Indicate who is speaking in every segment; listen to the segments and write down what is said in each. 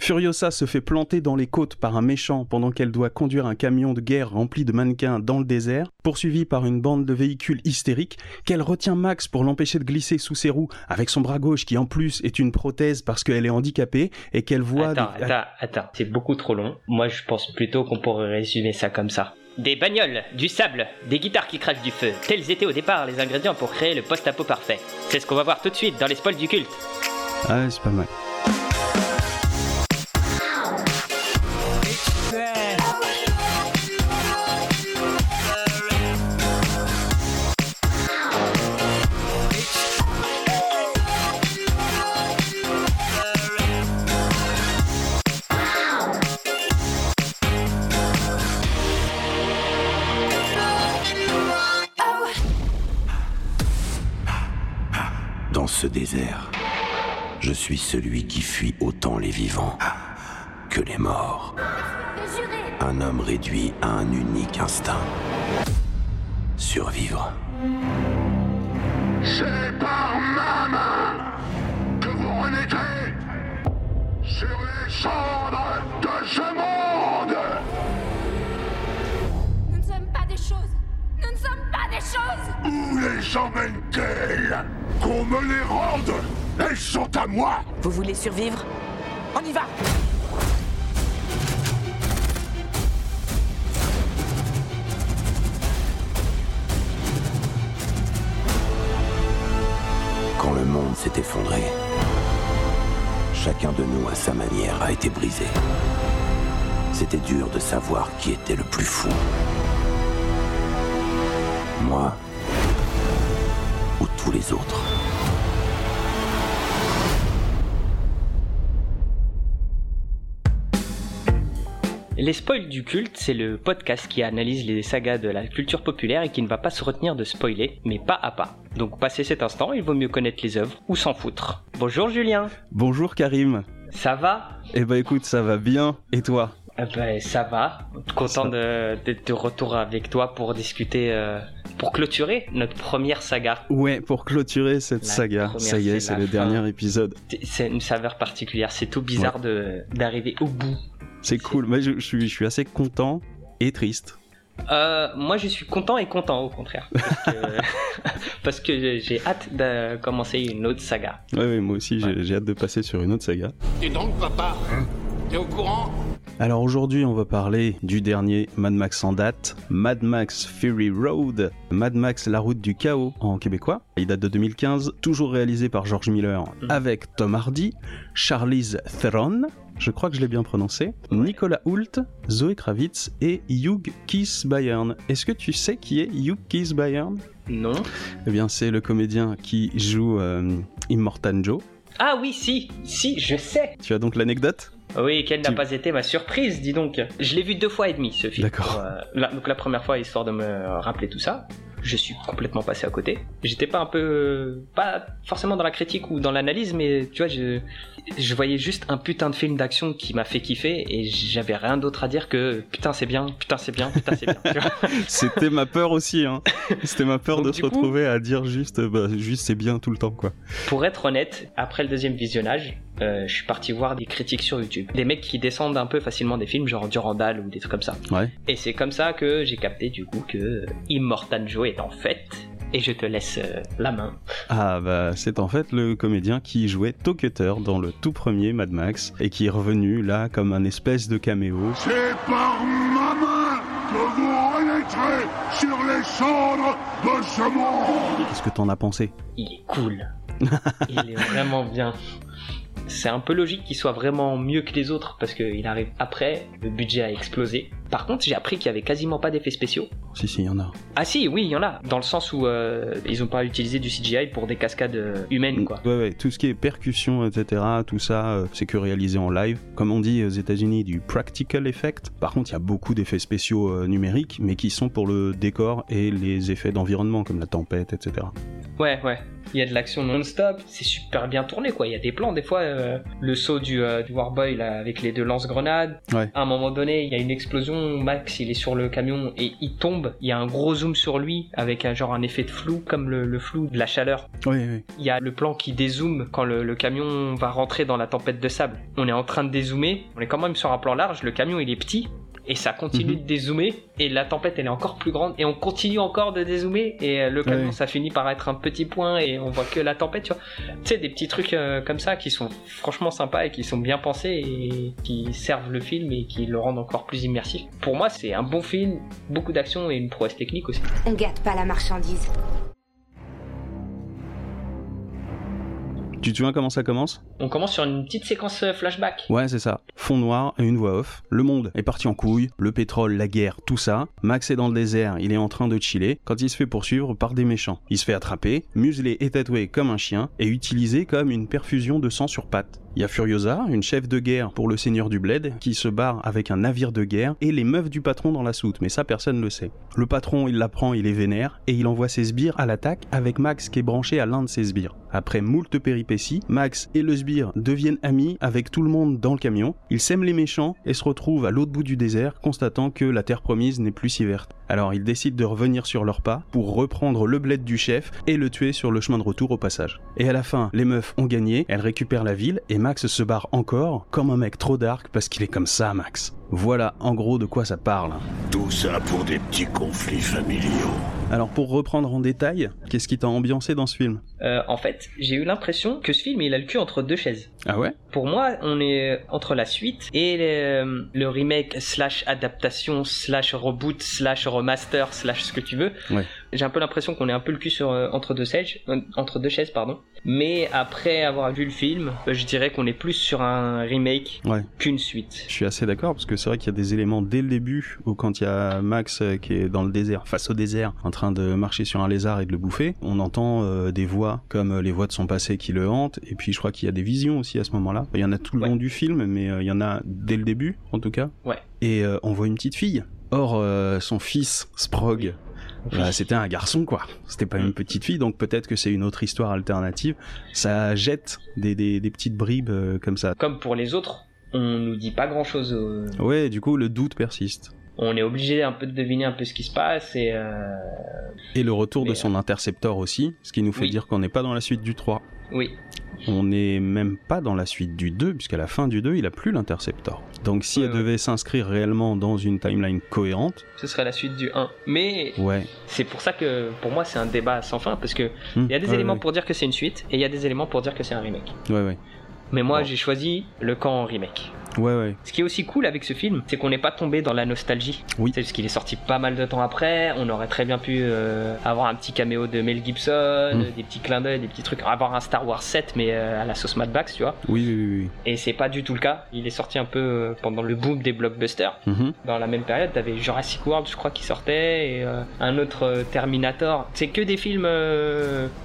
Speaker 1: Furiosa se fait planter dans les côtes par un méchant pendant qu'elle doit conduire un camion de guerre rempli de mannequins dans le désert, poursuivie par une bande de véhicules hystériques, qu'elle retient Max pour l'empêcher de glisser sous ses roues avec son bras gauche qui en plus est une prothèse parce qu'elle est handicapée et qu'elle voit...
Speaker 2: Attends, attends, attends, c'est beaucoup trop long. Moi je pense plutôt qu'on pourrait résumer ça comme ça. Des bagnoles, du sable, des guitares qui crachent du feu. Tels étaient au départ les ingrédients pour créer le post-apo parfait. C'est ce qu'on va voir tout de suite dans les spoils du culte.
Speaker 1: Ah, c'est pas mal.
Speaker 3: Je suis celui qui fuit autant les vivants que les morts. Un homme réduit à un unique instinct. Survivre.
Speaker 4: C'est par ma main que vous renaîtrez sur les cendres de ce monde
Speaker 5: choses.
Speaker 4: Où les emmène-t-elle Qu'on me les rende Elles sont à moi
Speaker 6: Vous voulez survivre On y va
Speaker 3: Quand le monde s'est effondré, chacun de nous, à sa manière, a été brisé. C'était dur de savoir qui était le plus fou. Moi ou tous les autres.
Speaker 2: Les spoils du culte, c'est le podcast qui analyse les sagas de la culture populaire et qui ne va pas se retenir de spoiler, mais pas à pas. Donc passé cet instant, il vaut mieux connaître les œuvres ou s'en foutre. Bonjour Julien,
Speaker 1: Bonjour Karim.
Speaker 2: ça va?
Speaker 1: Eh ben écoute, ça va bien. Et toi?
Speaker 2: Eh ben ça va, content de- d'être de retour avec toi pour discuter, euh, pour clôturer notre première saga.
Speaker 1: Ouais, pour clôturer cette
Speaker 2: La
Speaker 1: saga, ça y est,
Speaker 2: c'est
Speaker 1: le
Speaker 2: fin.
Speaker 1: dernier épisode.
Speaker 2: C'est- une saveur particulière, c'est tout bizarre de d'arriver au bout.
Speaker 1: C'est cool. Moi, je, je suis, je suis assez content et triste.
Speaker 2: Euh, moi, je suis content et content au contraire. Parce que, j'ai hâte de commencer une autre saga.
Speaker 1: Ouais, ouais, moi aussi, j'ai j'ai hâte de passer sur une autre saga.
Speaker 4: Dis donc, papa, t'es au courant?
Speaker 1: Alors aujourd'hui, on va parler du dernier Mad Max en date, Mad Max Fury Road, Mad Max La Route du Chaos en québécois. Il date de 2015, toujours réalisé par George Miller
Speaker 2: Mhm.
Speaker 1: avec Tom Hardy, Charlize Theron, je crois que je l'ai bien prononcé, Nicolas Hoult, Zoé Kravitz et Hugh Keith Bayern. Est-ce que tu sais qui est Hugh Keith Bayern
Speaker 2: Non
Speaker 1: Eh bien, c'est le comédien qui joue euh, Immortan Joe.
Speaker 2: Ah oui, si, si, je sais.
Speaker 1: Tu as donc l'anecdote?
Speaker 2: Oui, quelle n'a pas été ma surprise, dis donc. Je l'ai vu deux fois et demi, ce film.
Speaker 1: D'accord.
Speaker 2: Euh, la- donc la première fois, histoire de me rappeler tout ça. Je suis complètement passé à côté. J'étais pas un peu, pas forcément dans la critique ou dans l'analyse, mais tu vois, je, je voyais juste un putain de film d'action qui m'a fait kiffer et j'avais rien d'autre à dire que putain c'est bien, putain c'est bien, putain c'est bien.
Speaker 1: C'était ma peur aussi, hein. C'était ma peur
Speaker 2: Donc,
Speaker 1: de se
Speaker 2: coup-
Speaker 1: retrouver à dire juste, bah, juste c'est bien tout le temps, quoi.
Speaker 2: Pour être honnête, après le deuxième visionnage, euh, je suis parti voir des critiques sur YouTube. Des mecs qui descendent un peu facilement des films, genre Durandal ou des trucs comme ça.
Speaker 1: Ouais.
Speaker 2: Et c'est comme ça que j'ai capté du coup que Immortan Joe est en fait. Et je te laisse euh, la main.
Speaker 1: Ah bah c'est en fait le comédien qui jouait Tocutter dans le tout premier Mad Max et qui est revenu là comme un espèce de caméo.
Speaker 4: C'est par ma main que vous renaîtrez sur les cendres de ce monde
Speaker 1: Qu'est-ce que t'en as pensé?
Speaker 2: Il est cool. Il est vraiment bien. C'est un peu logique qu'il soit vraiment mieux que les autres parce qu'il arrive après, le budget a explosé. Par contre, j'ai appris qu'il y avait quasiment pas d'effets spéciaux.
Speaker 1: Si si, il y en a.
Speaker 2: Ah si, oui, il y en a. Dans le sens où euh, ils ont pas utilisé du CGI pour des cascades euh, humaines, quoi.
Speaker 1: Ouais ouais, tout ce qui est percussion, etc., tout ça, euh, c'est que réalisé en live. Comme on dit aux États-Unis, du practical effect. Par contre, il y a beaucoup d'effets spéciaux euh, numériques, mais qui sont pour le décor et les effets d'environnement, comme la tempête, etc.
Speaker 2: Ouais, ouais. Il y a de l'action non-stop, c'est super bien tourné quoi. Il y a des plans, des fois, euh, le saut du, euh, du Warboy là, avec les deux lance-grenades.
Speaker 1: Ouais.
Speaker 2: À un moment donné, il y a une explosion, Max il est sur le camion et il tombe. Il y a un gros zoom sur lui avec un genre un effet de flou, comme le, le flou de la chaleur.
Speaker 1: Oui, oui.
Speaker 2: Il y a le plan qui dézoome quand le, le camion va rentrer dans la tempête de sable. On est en train de dézoomer, on est quand même sur un plan large, le camion il est petit. Et ça continue
Speaker 1: Mhm.
Speaker 2: de dézoomer, et la tempête elle est encore plus grande, et on continue encore de dézoomer, et euh, le camion
Speaker 1: Ouais.
Speaker 2: ça finit par être un petit point, et on voit que la tempête, tu vois. Tu sais, des petits trucs euh, comme ça qui sont franchement sympas et qui sont bien pensés, et qui servent le film et qui le rendent encore plus immersif. Pour moi, c'est un bon film, beaucoup d'action et une prouesse technique aussi.
Speaker 5: On gâte pas la marchandise.
Speaker 1: Tu te souviens comment ça commence
Speaker 2: On commence sur une petite séquence euh, flashback.
Speaker 1: Ouais, c'est ça. Fond noir et une voix off. Le monde est parti en couille, le pétrole, la guerre, tout ça. Max est dans le désert, il est en train de chiller quand il se fait poursuivre par des méchants. Il se fait attraper, muselé et tatoué comme un chien et utilisé comme une perfusion de sang sur pattes. Il y a Furiosa, une chef de guerre pour le seigneur du bled, qui se barre avec un navire de guerre et les meufs du patron dans la soute, mais ça personne ne le sait. Le patron, il l'apprend, il est vénère et il envoie ses sbires à l'attaque avec Max qui est branché à l'un de ses sbires. Après moult péripéties, Max et le sbire deviennent amis avec tout le monde dans le camion. Ils sèment les méchants et se retrouvent à l'autre bout du désert, constatant que la terre promise n'est plus si verte. Alors ils décident de revenir sur leurs pas pour reprendre le bled du chef et le tuer sur le chemin de retour au passage. Et à la fin, les meufs ont gagné, elles récupèrent la ville et Max se barre encore comme un mec trop dark parce qu'il est comme ça, Max. Voilà en gros de quoi ça parle.
Speaker 4: Tout ça pour des petits conflits familiaux.
Speaker 1: Alors pour reprendre en détail, qu'est-ce qui t'a ambiancé dans ce film?
Speaker 2: Euh, en fait, j'ai eu l'impression que ce film il a le cul entre deux chaises.
Speaker 1: Ah ouais?
Speaker 2: Pour moi, on est entre la suite et le, le remake slash adaptation slash reboot slash remaster slash ce que tu veux.
Speaker 1: Ouais.
Speaker 2: J'ai un peu l'impression qu'on est un peu le cul sur euh, entre deux chaises, euh, entre deux chaises pardon. Mais après avoir vu le film, euh, je dirais qu'on est plus sur un remake
Speaker 1: Ouais.
Speaker 2: qu'une suite.
Speaker 1: Je suis assez d'accord parce que c'est vrai qu'il y a des éléments dès le début où quand il y a Max qui est dans le désert, face au désert, en train de marcher sur un lézard et de le bouffer, on entend euh, des voix comme les voix de son passé qui le hantent et puis je crois qu'il y a des visions aussi à ce moment-là. Il y en a tout le
Speaker 2: Ouais.
Speaker 1: long du film mais il y en a dès le début en tout cas.
Speaker 2: Ouais.
Speaker 1: Et on voit une petite fille. Or son fils Sprog bah, c'était un garçon quoi. C'était pas une petite fille, donc peut-être que c'est une autre histoire alternative. Ça jette des, des, des petites bribes euh, comme ça.
Speaker 2: Comme pour les autres, on nous dit pas grand chose.
Speaker 1: Ouais, du coup le doute persiste.
Speaker 2: On est obligé un peu de deviner un peu ce qui se passe et euh,
Speaker 1: Et le retour de son interceptor aussi, ce qui nous fait
Speaker 2: oui.
Speaker 1: dire qu'on n'est pas dans la suite du 3.
Speaker 2: Oui.
Speaker 1: On n'est même pas dans la suite du 2, puisqu'à la fin du 2, il a plus l'interceptor. Donc si
Speaker 2: Ouais,
Speaker 1: elle
Speaker 2: ouais.
Speaker 1: devait s'inscrire réellement dans une timeline cohérente,
Speaker 2: Ce serait la suite du 1. Mais
Speaker 1: ouais.
Speaker 2: c'est pour ça que pour moi c'est un débat sans fin parce que
Speaker 1: Hmm,
Speaker 2: il y a des éléments pour dire que c'est une suite et il y a des éléments pour dire que c'est un remake.
Speaker 1: Ouais, ouais.
Speaker 2: Mais moi
Speaker 1: Bon.
Speaker 2: j'ai choisi le camp en remake.
Speaker 1: Ouais, ouais.
Speaker 2: Ce qui est aussi cool avec ce film, c'est qu'on n'est pas tombé dans la nostalgie.
Speaker 1: Oui.
Speaker 2: C'est parce qu'il est sorti pas mal de temps après. On aurait très bien pu euh, avoir un petit caméo de Mel Gibson,
Speaker 1: Mm.
Speaker 2: des petits clins d'œil, des petits trucs. Avoir un Star Wars 7 mais euh, à la sauce Mad Max, tu vois.
Speaker 1: Oui, oui, oui.
Speaker 2: Et c'est pas du tout le cas. Il est sorti un peu euh, pendant le boom des blockbusters.
Speaker 1: oui. Mhm.
Speaker 2: Dans la même période, t'avais Jurassic World, je crois, qui sortait, et un autre Terminator. C'est que des films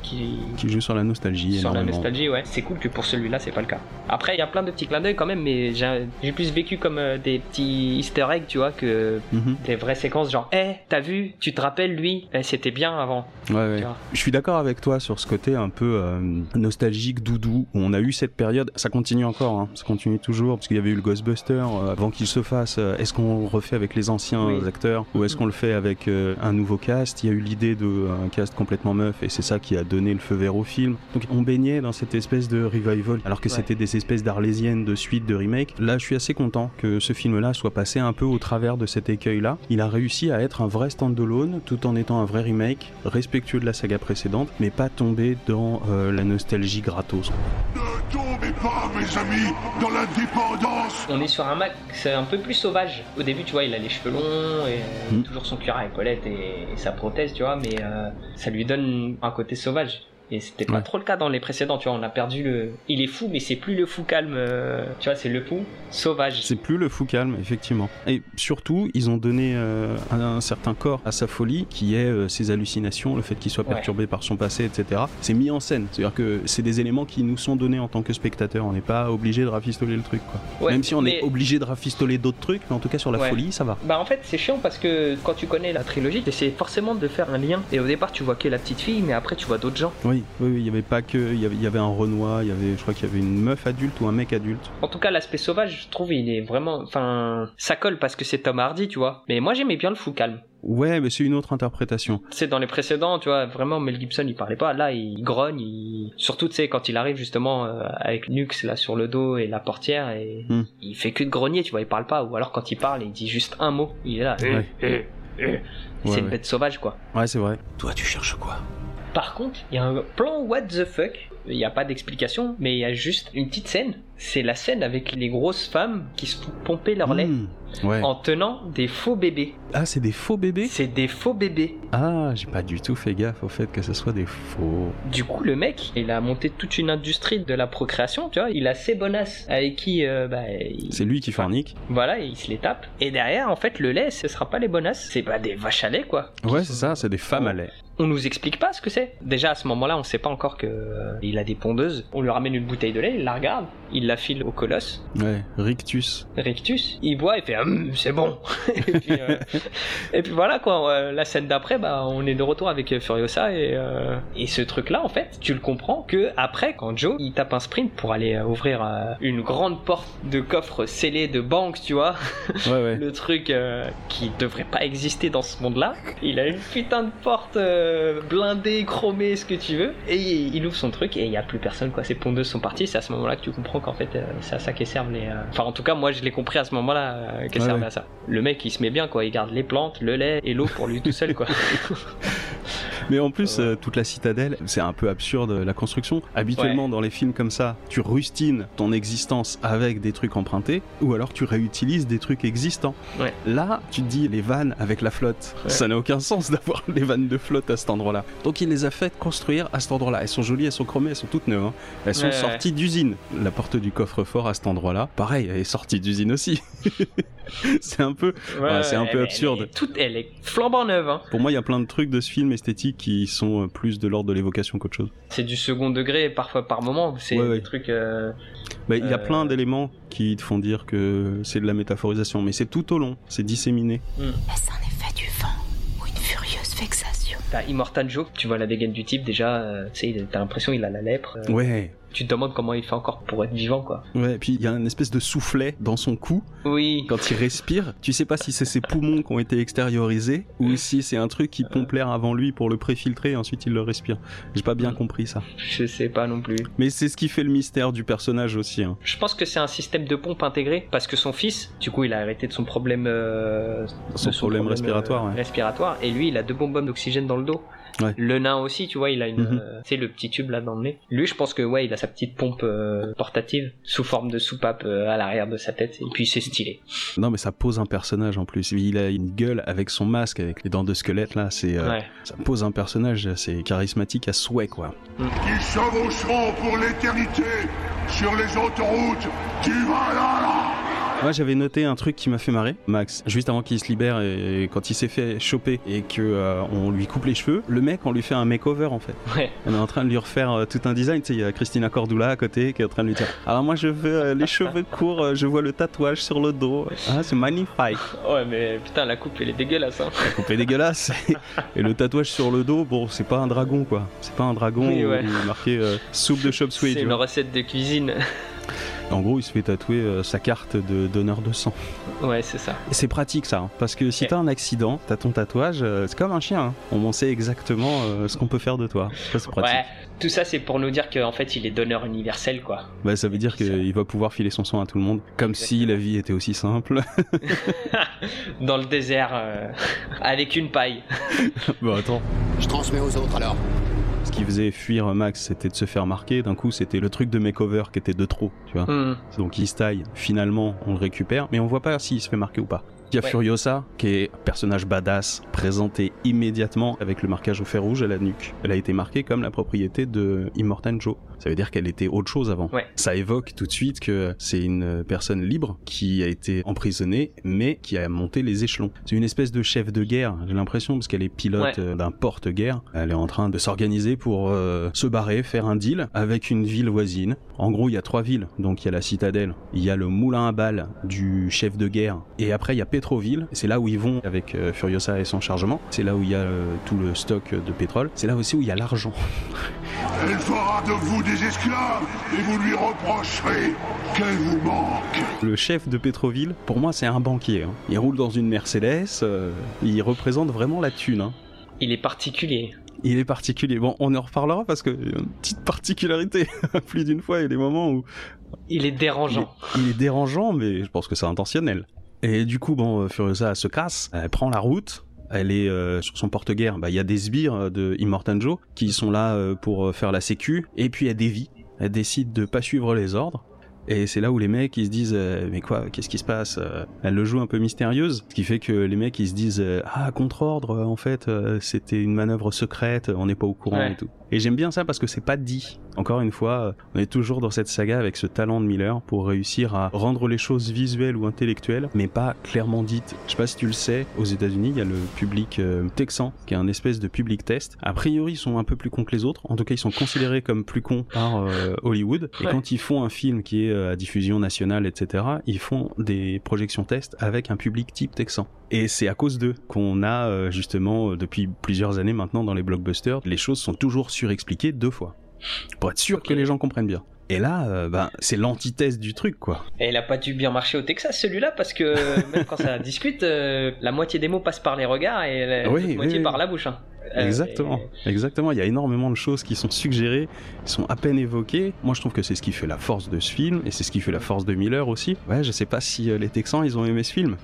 Speaker 2: qui,
Speaker 1: Qui joue sur la nostalgie
Speaker 2: sur la nostalgie, ouais. C'est cool que pour celui-là, c'est pas le cas. Après, il y a plein de petits clins d'œil quand même, mais j'ai plus vécu comme euh, des petits easter eggs, tu vois, que
Speaker 1: Mhm.
Speaker 2: des vraies séquences genre, hé, t'as vu, tu te rappelles lui, Eh, c'était bien avant.
Speaker 1: Ouais, ouais. Je suis d'accord avec toi sur ce côté un peu euh, nostalgique, doudou, où on a eu cette période. Ça continue encore, hein. ça continue toujours, parce qu'il y avait eu le Ghostbuster euh, avant qu'il se fasse. est-ce qu'on refait avec les anciens
Speaker 2: Oui.
Speaker 1: acteurs ou est-ce qu'on le fait avec un nouveau cast? Il y a eu l'idée d'un cast complètement meuf et c'est ça qui a donné le feu vert au film. Donc on baignait dans cette espèce de revival, alors que
Speaker 2: Ouais.
Speaker 1: c'était des espèces d'arlésiennes de suite de remake. Là, je suis assez content que ce film-là soit passé un peu au travers de cet écueil-là. Il a réussi à être un vrai standalone tout en étant un vrai remake, respectueux de la saga précédente, mais pas tomber dans euh, la nostalgie gratos.
Speaker 4: Ne tombez pas, mes amis, dans la dépendance
Speaker 2: On est sur un Max un peu plus sauvage. Au début, tu vois, il a les cheveux longs et
Speaker 1: Mm.
Speaker 2: toujours son cuir à épaulettes et, et sa prothèse, tu vois, mais euh, ça lui donne un côté sauvage. Et c'était pas
Speaker 1: Ouais.
Speaker 2: trop le cas dans les précédents, tu vois. On a perdu le. Il est fou, mais c'est plus le fou calme, euh, tu vois, c'est le fou sauvage.
Speaker 1: C'est plus le fou calme, effectivement. Et surtout, ils ont donné euh, un, un certain corps à sa folie, qui est euh, ses hallucinations, le fait qu'il soit
Speaker 2: Ouais.
Speaker 1: perturbé par son passé, etc. C'est mis en scène. C'est-à-dire que c'est des éléments qui nous sont donnés en tant que spectateurs. On n'est pas obligé de rafistoler le truc, quoi.
Speaker 2: Ouais,
Speaker 1: Même si on
Speaker 2: mais-
Speaker 1: est obligé de rafistoler d'autres trucs, mais en tout cas sur la folie, ça va.
Speaker 2: Bah en fait c'est chiant parce que quand tu connais la trilogie, c'est forcément de faire un lien. Et au départ tu vois que la petite fille, mais après tu vois d'autres gens.
Speaker 1: Oui, oui, oui, il y avait pas que, il y avait, il y avait un Renoir, il y avait, je crois qu'il y avait une meuf adulte ou un mec adulte.
Speaker 2: En tout cas l'aspect sauvage, je trouve il est vraiment, enfin ça colle parce que c'est Tom Hardy, tu vois. Mais moi j'aimais bien le fou calme.
Speaker 1: Ouais, mais c'est une autre interprétation.
Speaker 2: C'est dans les précédents, tu vois, vraiment Mel Gibson il parlait pas. Là il grogne, il... surtout tu sais quand il arrive justement euh, avec Nux là sur le dos et la portière et
Speaker 1: Hmm.
Speaker 2: il fait que de grogner, tu vois, il parle pas. Ou alors quand il parle, il dit juste un mot, il est là.
Speaker 1: Ouais.
Speaker 2: Eh, eh, eh. C'est
Speaker 1: Ouais,
Speaker 2: une
Speaker 1: ouais.
Speaker 2: bête sauvage quoi.
Speaker 1: Ouais, c'est vrai.
Speaker 3: Toi, tu cherches quoi?
Speaker 2: Par contre, il y a un plan what the fuck. Il n'y a pas d'explication, mais il y a juste une petite scène. C'est la scène avec les grosses femmes qui se font pomper leur lait
Speaker 1: Hmm, Ouais.
Speaker 2: en tenant des faux bébés.
Speaker 1: Ah, c'est des faux bébés?
Speaker 2: C'est des faux bébés.
Speaker 1: Ah, j'ai pas du tout fait gaffe au fait que ce soit des faux.
Speaker 2: Du coup, le mec, il a monté toute une industrie de la procréation, tu vois. Il a ses bonasses avec qui, euh, bah, il-
Speaker 1: C'est lui qui fornique.
Speaker 2: Voilà, il se les tape. Et derrière, en fait, le lait, ce sera pas les bonasses. C'est pas des vaches à lait, quoi.
Speaker 1: Ouais, c'est ça, c'est des femmes à lait.
Speaker 2: On nous explique pas ce que c'est. Déjà à ce moment-là, on sait pas encore que euh, il a des pondeuses. On lui ramène une bouteille de lait, il la regarde, il la file au colosse.
Speaker 1: Ouais, rictus.
Speaker 2: Rictus, il boit et fait Hum, c'est bon. et, puis, euh, et puis voilà quoi. euh, La scène d'après, bah on est de retour avec euh, Furiosa et euh, et ce truc-là en fait, tu le comprends que après quand Joe il tape un sprint pour aller ouvrir une grande porte de coffre scellé de banque, tu vois,
Speaker 1: Ouais, ouais.
Speaker 2: le truc euh, qui devrait pas exister dans ce monde-là. Il a une putain de porte euh, blindée, chromée, ce que tu veux, et il, ouvre son truc et il y a plus personne quoi. Ses pondeuses sont parties. C'est à ce moment-là que tu comprends qu'en fait euh, c'est à ça qu'elles servent les. euh, Enfin en tout cas moi je l'ai compris à ce moment-là euh, qu'elles
Speaker 1: Ouais, ouais.
Speaker 2: à ça. Le mec il se met bien quoi. Il garde les plantes, le lait et l'eau pour lui tout seul quoi.
Speaker 1: Mais en plus, euh, toute la citadelle, c'est un peu absurde la construction. Habituellement, dans les films comme ça, tu rustines ton existence avec des trucs empruntés, ou alors tu réutilises des trucs existants.
Speaker 2: Ouais.
Speaker 1: Là, tu te dis les vannes avec la flotte.
Speaker 2: Ouais.
Speaker 1: Ça n'a aucun sens d'avoir les vannes de flotte à cet endroit-là. Donc il les a faites construire à cet endroit-là. Elles sont jolies, elles sont chromées, elles sont toutes neuves. hein. Elles sont
Speaker 2: Ouais, ouais.
Speaker 1: sorties d'usine. La porte du coffre-fort à cet endroit-là, pareil, elle est sortie d'usine aussi. c'est un peu. Ouais, c'est un peu absurde.
Speaker 2: Elle est, toute, elle est flambant neuve. Hein.
Speaker 1: Pour moi, il y a plein de trucs de ce film esthétique qui sont euh, plus de l'ordre de l'évocation qu'autre chose.
Speaker 2: C'est du second degré parfois par moment. C'est
Speaker 1: Ouais, ouais.
Speaker 2: des trucs. euh,
Speaker 1: Bah, il y a
Speaker 2: Euh.
Speaker 1: plein d'éléments qui te font dire que c'est de la métaphorisation, mais c'est tout au long, c'est disséminé.
Speaker 5: Est-ce un effet du vent ou une furieuse vexation?
Speaker 2: Immortal Joe, tu vois la dégaine du type déjà, euh, tu sais, t'as l'impression il a la lèpre. euh,
Speaker 1: Ouais,
Speaker 2: Tu te demandes comment il fait encore pour être vivant quoi.
Speaker 1: ouais, et puis il y a une espèce de soufflet dans son cou.
Speaker 2: Oui.
Speaker 1: Quand il respire, tu sais pas si c'est ses poumons qui ont été extériorisés ou si c'est un truc qui pompe l'air avant lui pour le préfiltrer et ensuite il le respire. J'ai pas bien compris ça.
Speaker 2: Je sais pas non plus.
Speaker 1: Mais c'est ce qui fait le mystère du personnage aussi. hein.
Speaker 2: Je pense que c'est un système de pompe intégré parce que son fils, du coup, il a arrêté de son problème, euh,
Speaker 1: Son
Speaker 2: de
Speaker 1: problème respiratoire,
Speaker 2: euh,
Speaker 1: ouais.
Speaker 2: respiratoire, et lui, il a deux bonbonnes d'oxygène dans le dos.
Speaker 1: Ouais.
Speaker 2: Le nain aussi, tu vois, il a une,
Speaker 1: Mhm.
Speaker 2: euh, le petit tube là dans le nez. Lui, je pense que ouais, il a sa petite pompe euh, portative sous forme de soupape euh, à l'arrière de sa tête, et puis c'est stylé.
Speaker 1: Non mais ça pose un personnage en plus. Il a une gueule avec son masque, avec les dents de squelette là, c'est... euh,
Speaker 2: Ouais.
Speaker 1: Ça pose un personnage, c'est charismatique à souhait quoi.
Speaker 4: qui chevaucheront pour l'éternité sur les autoroutes du Valhalla.
Speaker 1: Moi j'avais noté un truc qui m'a fait marrer, Max, juste avant qu'il se libère et quand il s'est fait choper et que euh, on lui coupe les cheveux, le mec on lui fait un makeover en fait.
Speaker 2: Ouais.
Speaker 1: On est en train de lui refaire euh, tout un design, tu sais, il y a Christina Cordula à côté qui est en train de lui dire Alors moi je veux euh, les cheveux courts, je vois le tatouage sur le dos. Ah c'est magnifique.
Speaker 2: Ouais, mais putain, la coupe, elle est dégueulasse. Hein.
Speaker 1: La coupe est dégueulasse. et le tatouage sur le dos, bon c'est pas un dragon quoi. C'est pas un dragon
Speaker 2: Oui, ouais.
Speaker 1: marqué soupe de chop suey.
Speaker 2: C'est une
Speaker 1: vois.
Speaker 2: recette de cuisine.
Speaker 1: En gros il se fait tatouer euh, sa carte de donneur de sang.
Speaker 2: ouais, c'est ça.
Speaker 1: Et c'est pratique ça, hein, parce que si
Speaker 2: Ouais.
Speaker 1: t'as un accident, t'as ton tatouage, euh, c'est comme un chien. hein. On sait exactement euh, ce qu'on peut faire de toi. Ça c'est pratique.
Speaker 2: Ouais. Tout ça, c'est pour nous dire qu'en fait, il est donneur universel, quoi.
Speaker 1: Bah, ça veut dire qu'il va pouvoir filer son sang à tout le monde, comme si la vie était aussi simple.
Speaker 2: Dans le désert, euh, avec une paille.
Speaker 1: bah attends.
Speaker 7: Je transmets aux autres alors.
Speaker 1: Ce qui faisait fuir Max, c'était de se faire marquer. D'un coup, c'était le truc de makeover qui était de trop, tu vois.
Speaker 2: Hmm.
Speaker 1: Donc il se taille. Finalement, on le récupère, mais on voit pas s'il se fait marquer ou pas. Il y a
Speaker 2: Ouais.
Speaker 1: Furiosa, qui est un personnage badass, présenté immédiatement avec le marquage au fer rouge à la nuque. Elle a été marquée comme la propriété de Immortan Joe. Ça veut dire qu'elle était autre chose avant.
Speaker 2: Ouais.
Speaker 1: Ça évoque tout de suite que c'est une personne libre qui a été emprisonnée, mais qui a monté les échelons. C'est une espèce de chef de guerre, j'ai l'impression, parce qu'elle est pilote
Speaker 2: Ouais.
Speaker 1: euh, d'un porte-guerre. Elle est en train de s'organiser pour euh, se barrer, faire un deal avec une ville voisine. En gros, il y a trois villes. Donc il y a la citadelle, il y a le moulin à balles du chef de guerre, et après il y a Pétroville. C'est là où ils vont avec euh, Furiosa et son chargement. C'est là où il y a euh, tout le stock de pétrole. C'est là aussi où il y a l'argent.
Speaker 4: Elle fera de vous des esclaves et vous lui reprocherez qu'elle vous manque.
Speaker 1: Le chef de Pétroville, pour moi, c'est un banquier. hein. Il roule dans une Mercedes, euh, il représente vraiment la thune. hein.
Speaker 2: Il est particulier.
Speaker 1: Il est particulier. Bon, on en reparlera parce que y a une petite particularité. Plus d'une fois, il y a des moments où
Speaker 2: Il est
Speaker 1: il
Speaker 2: dérangeant.
Speaker 1: est, il est dérangeant, mais je pense que c'est intentionnel. Et du coup, bon, euh, Furiosa elle se casse, elle prend la route. Elle est euh, sur son porte-guerre. Bah, Il y a des sbires euh, de Immortan Joe qui sont là euh, pour euh, faire la sécu. Et puis elle dévie. Elle décide de pas suivre les ordres. Et c'est là où les mecs ils se disent euh, mais quoi qu'est-ce qui se passe Euh, Elle le joue un peu mystérieuse, ce qui fait que les mecs ils se disent euh, ah contre ordre en fait c'était une manœuvre secrète, on n'est pas au courant
Speaker 2: Ouais.
Speaker 1: et tout. Et j'aime bien ça parce que c'est pas dit. Encore une fois, euh, on est toujours dans cette saga avec ce talent de Miller pour réussir à rendre les choses visuelles ou intellectuelles, mais pas clairement dites. Je sais pas si tu le sais, aux États-Unis, il y a le public euh, texan qui est un espèce de public test. A priori, ils sont un peu plus cons que les autres. En tout cas, ils sont considérés comme plus cons par euh, Hollywood. Et
Speaker 2: Ouais.
Speaker 1: quand ils font un film qui est à diffusion nationale, etc., ils font des projections test avec un public type texan. Et c'est à cause d'eux qu'on a euh, justement euh, depuis plusieurs années maintenant dans les blockbusters, les choses sont toujours surexpliquées deux fois. Pour être sûr que les gens comprennent bien. Et là, euh, ben, c'est l'antithèse du truc, quoi.
Speaker 2: Et il a pas dû bien marcher au Texas celui-là parce que même quand ça discute, euh, la moitié des mots passent par les regards et la
Speaker 1: Oui,
Speaker 2: l'autre
Speaker 1: oui,
Speaker 2: moitié
Speaker 1: oui.
Speaker 2: par la bouche. hein. Euh,
Speaker 1: Exactement, exactement. Il y a énormément de choses qui sont suggérées, qui sont à peine évoquées. Moi, je trouve que c'est ce qui fait la force de ce film, et c'est ce qui fait la force de Miller aussi. Ouais, je sais pas si euh, les Texans, ils ont aimé ce film.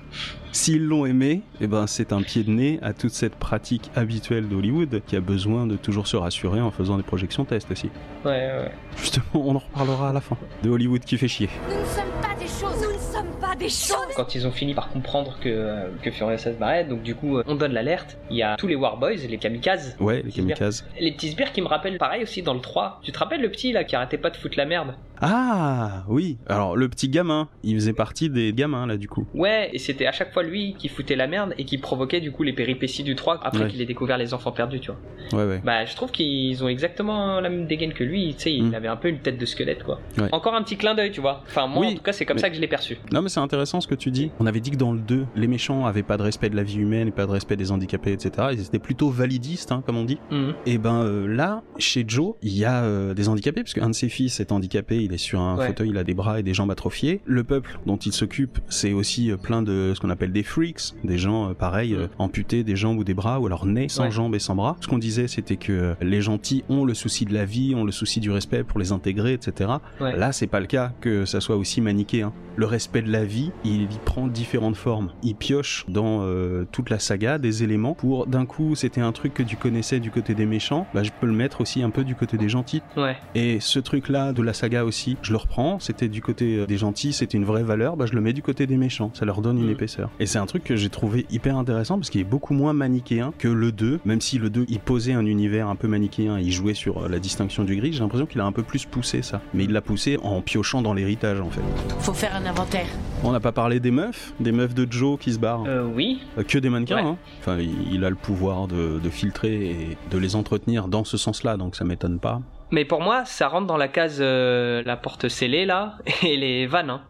Speaker 1: S'ils l'ont aimé, eh ben, c'est un pied de nez à toute cette pratique habituelle d'Hollywood qui a besoin de toujours se rassurer en faisant des projections tests aussi.
Speaker 2: Ouais, ouais.
Speaker 1: Justement, on en reparlera à la fin. De Hollywood qui fait chier.
Speaker 5: Nous ne sommes pas des choses. Nous ne sommes pas des choses.
Speaker 2: Quand ils ont fini par comprendre que, que Furiosa se barrait, donc du coup, on donne l'alerte. Il y a tous les Warboys, les kamikazes.
Speaker 1: Ouais, les kamikazes.
Speaker 2: Les petits sbires qui me rappellent pareil aussi dans le 3. Tu te rappelles le petit là qui arrêtait pas de foutre la merde?
Speaker 1: Ah, oui. Alors, le petit gamin, il faisait partie des gamins, là, du coup.
Speaker 2: Ouais, et c'était à chaque fois lui qui foutait la merde et qui provoquait du coup les péripéties du 3 après
Speaker 1: Ouais.
Speaker 2: qu'il ait découvert les enfants perdus, tu vois.
Speaker 1: Ouais, ouais.
Speaker 2: Bah, je trouve qu'ils ont exactement la même dégaine que lui, tu sais, il
Speaker 1: Mm.
Speaker 2: avait un peu une tête de squelette, quoi.
Speaker 1: Ouais.
Speaker 2: Encore un petit clin d'œil, tu vois. Enfin, moi,
Speaker 1: Oui,
Speaker 2: en tout cas, c'est comme
Speaker 1: mais-
Speaker 2: ça que je l'ai perçu.
Speaker 1: Non mais c'est intéressant ce que tu dis. On avait dit que dans le 2, les méchants avaient pas de respect de la vie humaine et pas de respect des handicapés, etc. Ils étaient plutôt validistes, hein, comme on dit.
Speaker 2: Mhm.
Speaker 1: Et ben euh, là, chez Joe, il y a euh, des handicapés, parce qu'un de ses fils est handicapé, il est sur un
Speaker 2: Ouais.
Speaker 1: fauteuil, il a des bras et des jambes atrophiées. Le peuple dont il s'occupe, c'est aussi euh, plein de ce qu'on appelle des freaks, des gens pareils, euh, amputés des jambes ou des bras, ou alors nés sans
Speaker 2: Ouais.
Speaker 1: jambes et sans bras. Ce qu'on disait, c'était que les gentils ont le souci de la vie, ont le souci du respect pour les intégrer, etc.
Speaker 2: Ouais.
Speaker 1: Là, c'est pas le cas que ça soit aussi manichéen. Le respect de la vie, il y prend différentes formes. Il pioche dans euh, toute la saga des éléments pour d'un coup, c'était un truc que tu connaissais du côté des méchants, bah je peux le mettre aussi un peu du côté des gentils.
Speaker 2: Ouais.
Speaker 1: Et ce truc-là de la saga aussi, je le reprends, c'était du côté euh, des gentils, c'était une vraie valeur, bah je le mets du côté des méchants, ça leur donne une
Speaker 2: Mm.
Speaker 1: épaisseur. Et c'est un truc que j'ai trouvé hyper intéressant parce qu'il est beaucoup moins manichéen que le 2, même si le 2 il posait un univers un peu manichéen, il jouait sur euh, la distinction du gris, j'ai l'impression qu'il a un peu plus poussé ça. Mais il l'a poussé en piochant dans l'héritage en fait.
Speaker 6: Faut faire un inventaire.
Speaker 1: On n'a pas parlé des meufs, des meufs de Joe qui se barrent.
Speaker 2: Euh, oui.
Speaker 1: Euh, que des mannequins.
Speaker 2: Ouais.
Speaker 1: hein. Enfin, il, il a le pouvoir de, de filtrer et de les entretenir dans ce sens-là, donc ça m'étonne pas.
Speaker 2: Mais pour moi, ça rentre dans la case euh, la porte scellée là et les vannes. Hein.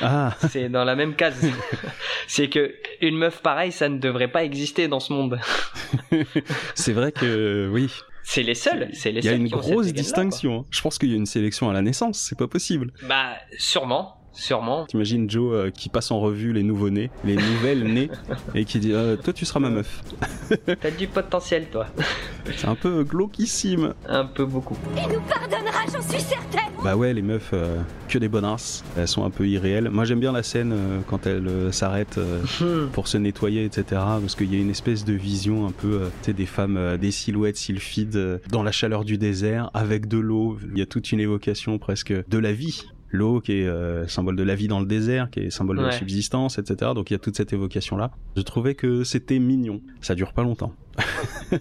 Speaker 1: Ah,
Speaker 2: C'est dans la même case. c'est que une meuf pareille, ça ne devrait pas exister dans ce monde.
Speaker 1: c'est vrai que oui,
Speaker 2: C'est les seuls. C'est les
Speaker 1: il y a une grosse distinction. hein. Je pense qu'il y a une sélection à la naissance, c'est pas possible.
Speaker 2: Bah, sûrement. Sûrement.
Speaker 1: T'imagines Joe euh, qui passe en revue les nouveaux-nés, les nouvelles nées, et qui dit euh, Toi, tu seras ma meuf.
Speaker 2: T'as du potentiel, toi.
Speaker 1: C'est un peu glauquissime.
Speaker 2: Un peu beaucoup.
Speaker 5: Il nous pardonnera, j'en suis certaine.
Speaker 1: Bah ouais, les meufs, euh, que des bonasses. Elles sont un peu irréelles. Moi, j'aime bien la scène euh, quand elles euh, s'arrêtent euh, pour se nettoyer, etc. Parce qu'il y a une espèce de vision un peu, euh, tu sais, des femmes, euh, des silhouettes sylphides euh, dans la chaleur du désert, avec de l'eau. Il y a toute une évocation presque de la vie. L'eau qui est euh, symbole de la vie dans le désert, qui est symbole de la subsistance, etc. Donc il y a toute cette évocation là. Je trouvais que c'était mignon. Ça dure pas longtemps.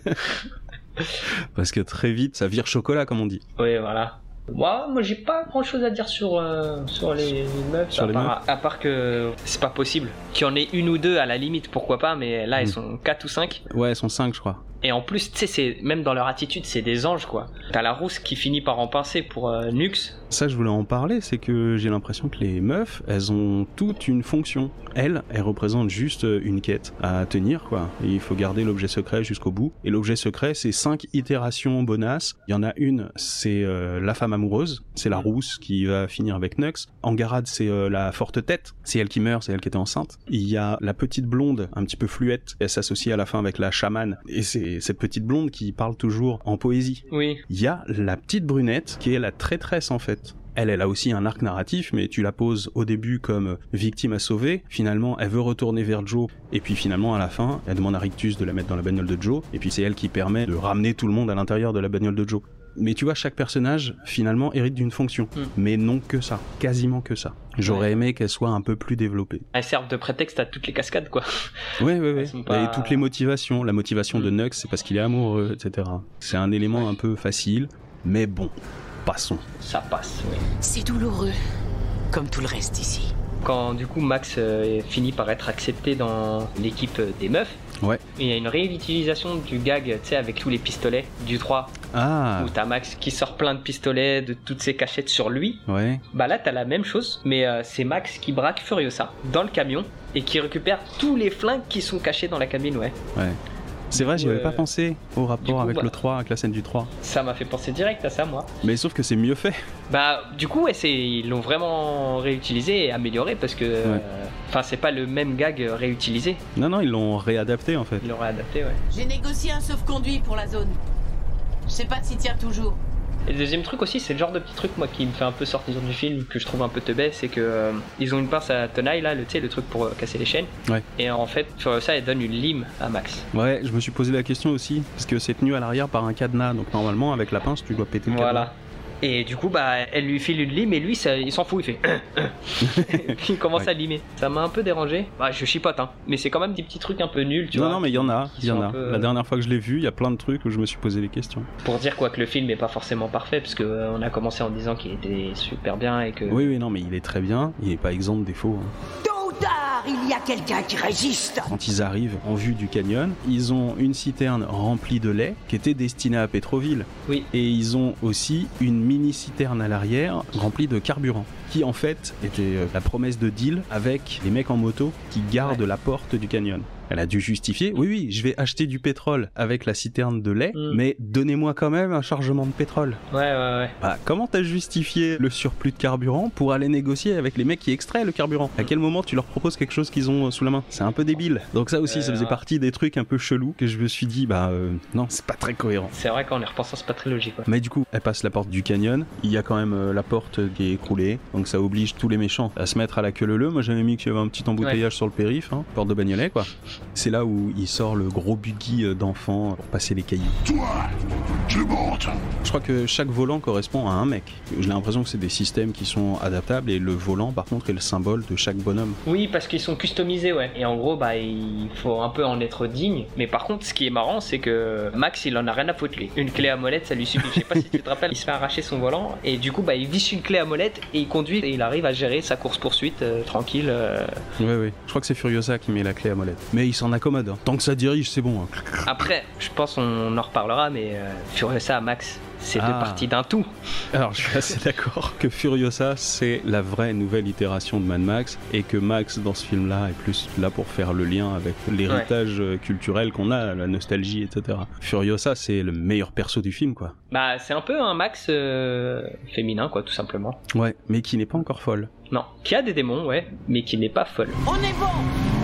Speaker 1: Parce que très vite, ça vire chocolat, comme on dit.
Speaker 2: Oui, voilà. Moi, moi j'ai pas grand chose à dire sur, euh, sur les meufs,
Speaker 1: Sur
Speaker 2: à,
Speaker 1: les
Speaker 2: part, à part que c'est pas possible. Qu'il y en ait une ou deux à la limite, pourquoi pas, mais là, elles
Speaker 1: Mm.
Speaker 2: sont 4 ou 5.
Speaker 1: Ouais, elles sont cinq, je crois.
Speaker 2: Et en plus, tu sais, même dans leur attitude, c'est des anges, quoi. T'as la rousse qui finit par en pincer pour euh, Nux.
Speaker 1: Ça, je voulais en parler, c'est que j'ai l'impression que les meufs, elles ont toute une fonction. Elles, elles représentent juste une quête à tenir, quoi. Et il faut garder l'objet secret jusqu'au bout. Et l'objet secret, c'est cinq itérations bonasses. Il y en a une, c'est euh, la femme amoureuse, c'est la rousse qui va finir avec Nux. Angarade, c'est euh, la forte tête, c'est elle qui meurt, c'est elle qui était enceinte. Il y a la petite blonde, un petit peu fluette, elle s'associe à la fin avec la chamane. Et c'est cette petite blonde qui parle toujours en poésie.
Speaker 2: Oui.
Speaker 1: Il y a la petite brunette qui est la traîtresse en fait. Elle, elle a aussi un arc narratif, mais tu la poses au début comme victime à sauver. Finalement, elle veut retourner vers Joe, et puis finalement, à la fin, elle demande à Rictus de la mettre dans la bagnole de Joe, et puis c'est elle qui permet de ramener tout le monde à l'intérieur de la bagnole de Joe. Mais tu vois, chaque personnage, finalement, hérite d'une fonction.
Speaker 2: Mm.
Speaker 1: Mais non que ça. Quasiment que ça. J'aurais aimé qu'elle soit un peu plus développée.
Speaker 2: Elles servent de prétexte à toutes les cascades, quoi.
Speaker 1: Ouais, ouais, ouais.
Speaker 2: Elles sont pas-
Speaker 1: Et toutes les motivations. La motivation de
Speaker 2: Mm.
Speaker 1: Nux, c'est parce qu'il est amoureux, etc. C'est un élément un peu facile, mais bon, passons.
Speaker 2: Ça passe, oui.
Speaker 6: C'est douloureux. Comme tout le reste ici.
Speaker 2: Quand du coup Max euh, finit par être accepté dans l'équipe euh, des meufs,
Speaker 1: Ouais.
Speaker 2: il y a une réutilisation du gag, tu sais, avec tous les pistolets du 3,
Speaker 1: Ah,
Speaker 2: où t'as Max qui sort plein de pistolets, de toutes ses cachettes sur lui.
Speaker 1: ouais.
Speaker 2: Bah là, t'as la même chose, mais euh, c'est Max qui braque Furiosa dans le camion et qui récupère tous les flingues qui sont cachés dans la cabine, ouais.
Speaker 1: Ouais. C'est vrai, j'y avais pas pensé au rapport
Speaker 2: coup,
Speaker 1: avec
Speaker 2: voilà.
Speaker 1: le 3, avec la scène du 3.
Speaker 2: Ça m'a fait penser direct à ça, moi.
Speaker 1: Mais sauf que c'est mieux fait.
Speaker 2: Bah, du coup, ouais, ils l'ont vraiment réutilisé et amélioré parce que. euh, Enfin, c'est pas le même gag réutilisé.
Speaker 1: Non, non, ils l'ont réadapté en fait.
Speaker 2: Ils l'ont réadapté, ouais.
Speaker 6: J'ai négocié un sauf-conduit pour la zone. Je sais pas s'il tient toujours.
Speaker 2: Et le deuxième truc aussi, c'est le genre de petit truc moi qui me fait un peu sortir du film, que je trouve un peu teubé, c'est que euh, ils ont une pince à tenaille là, le, tu sais, le truc pour euh, casser les chaînes.
Speaker 1: Ouais.
Speaker 2: Et en fait, sur ça, elle donne une lime à Max.
Speaker 1: Ouais, je me suis posé la question aussi, parce que c'est tenu à l'arrière par un cadenas, donc normalement avec la pince tu dois péter le
Speaker 2: Voilà. Et du coup, bah, elle lui file une lime et lui, ça, il s'en fout, il fait. il commence
Speaker 1: Ouais.
Speaker 2: à limer. Ça m'a un peu dérangé. Bah, je chipote, hein. Mais c'est quand même des petits trucs un peu nuls, tu
Speaker 1: non,
Speaker 2: vois.
Speaker 1: non, mais il y en a, il y en a.
Speaker 2: peu,
Speaker 1: La dernière fois que je l'ai vu, il y a plein de trucs où je me suis posé les questions.
Speaker 2: Pour dire quoi que le film est pas forcément parfait, parce que euh, on a commencé en disant qu'il était super bien et que.
Speaker 1: Oui, oui, non, mais il est très bien, il est pas exempt de défauts. hein.
Speaker 7: Il y a quelqu'un qui résiste.
Speaker 1: Quand ils arrivent en vue du canyon, ils ont une citerne remplie de lait qui était destinée à Pétroville.
Speaker 2: Oui.
Speaker 1: Et ils ont aussi une mini citerne à l'arrière remplie de carburant, qui en fait était euh, la promesse de deal avec les mecs en moto qui gardent
Speaker 2: Ouais.
Speaker 1: la porte du canyon. Elle a dû justifier, oui oui, je vais acheter du pétrole avec la citerne de lait,
Speaker 2: Mm.
Speaker 1: mais donnez-moi quand même un chargement de pétrole.
Speaker 2: Ouais, ouais, ouais.
Speaker 1: Bah, comment t'as justifié le surplus de carburant pour aller négocier avec les mecs qui extraient le carburant? À quel moment tu leur proposes quelque chose qu'ils ont euh, sous la main? C'est un peu débile. Donc ça aussi, ça
Speaker 2: Euh,
Speaker 1: faisait
Speaker 2: ouais.
Speaker 1: partie des trucs un peu chelous que je me suis dit, bah euh, non, c'est pas très cohérent.
Speaker 2: C'est vrai qu'en y repensant, c'est pas très logique, quoi.
Speaker 1: Mais du coup, elle passe la porte du canyon. Il y a quand même euh, la porte qui est écroulée, donc ça oblige tous les méchants à se mettre à la queue leu. Moi, j'avais mis qu'il y avait un petit embouteillage sur le périph, hein, porte de Bagnolet, quoi. C'est là où il sort le gros buggy euh, d'enfant pour passer les cailloux.
Speaker 4: Toi, tu montes.
Speaker 1: Je crois que chaque volant correspond à un mec. J'ai l'impression que c'est des systèmes qui sont adaptables et le volant, par contre, est le symbole de chaque bonhomme.
Speaker 2: Oui, parce qu'ils sont customisés, ouais. Et en gros, bah, il faut un peu en être digne. Mais par contre, ce qui est marrant, c'est que Max, il en a rien à foutre, lui. Une clé à molette, ça lui suffit. Je sais pas si tu te rappelles, il se fait arracher son volant. Et du coup, bah, il visse une clé à molette et il conduit et il arrive à gérer sa course-poursuite euh, tranquille. euh.
Speaker 1: Ouais, ouais. Je crois que c'est Furiosa qui met la clé à molette. Mais il s'en accommode. hein. Tant que ça dirige, c'est bon. hein.
Speaker 2: Après, je pense on en reparlera, mais euh, Furiosa, Max, c'est deux
Speaker 1: Ah.
Speaker 2: parties d'un tout.
Speaker 1: Alors, je suis assez d'accord que Furiosa, c'est la vraie nouvelle itération de Mad Max et que Max, dans ce film-là, est plus là pour faire le lien avec l'héritage euh, culturel qu'on a, la nostalgie, etc. Furiosa, c'est le meilleur perso du film, quoi.
Speaker 2: Bah, c'est un peu un Max euh, féminin, quoi, tout simplement.
Speaker 1: Ouais, mais qui n'est pas encore folle.
Speaker 2: Non, qui a des démons, ouais, mais qui n'est pas folle.
Speaker 6: On est bon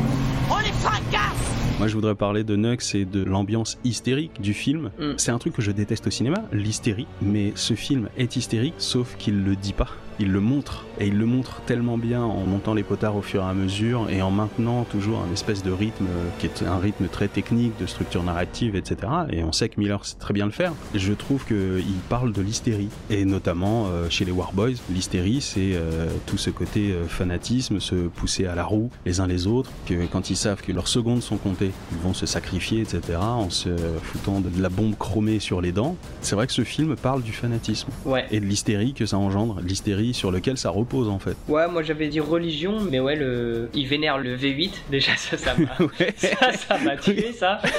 Speaker 6: On les fracasse
Speaker 1: Moi, je voudrais parler de Nux et de l'ambiance hystérique du film.
Speaker 2: Mm.
Speaker 1: C'est un truc que je déteste au cinéma, l'hystérie. Mais ce film est hystérique, sauf qu'il le dit pas. Il le montre et il le montre tellement bien en montant les potards au fur et à mesure et en maintenant toujours un espèce de rythme euh, qui est un rythme très technique, de structure narrative, etc. Et on sait que Miller sait très bien le faire. Je trouve qu'il parle de l'hystérie et notamment euh, chez les Warboys, l'hystérie c'est euh, tout ce côté euh, fanatisme, se pousser à la roue les uns les autres, que quand ils savent que leurs secondes sont comptées, ils vont se sacrifier, etc. En se foutant de la bombe chromée sur les dents. C'est vrai que ce film parle du fanatisme
Speaker 2: Ouais.
Speaker 1: et de l'hystérie que ça engendre, l'hystérie sur lequel ça repose en fait.
Speaker 2: Ouais, moi j'avais dit religion, mais ouais, le... il vénère le V8. Déjà, ça, ça m'a ça, ça m'a tué, ça.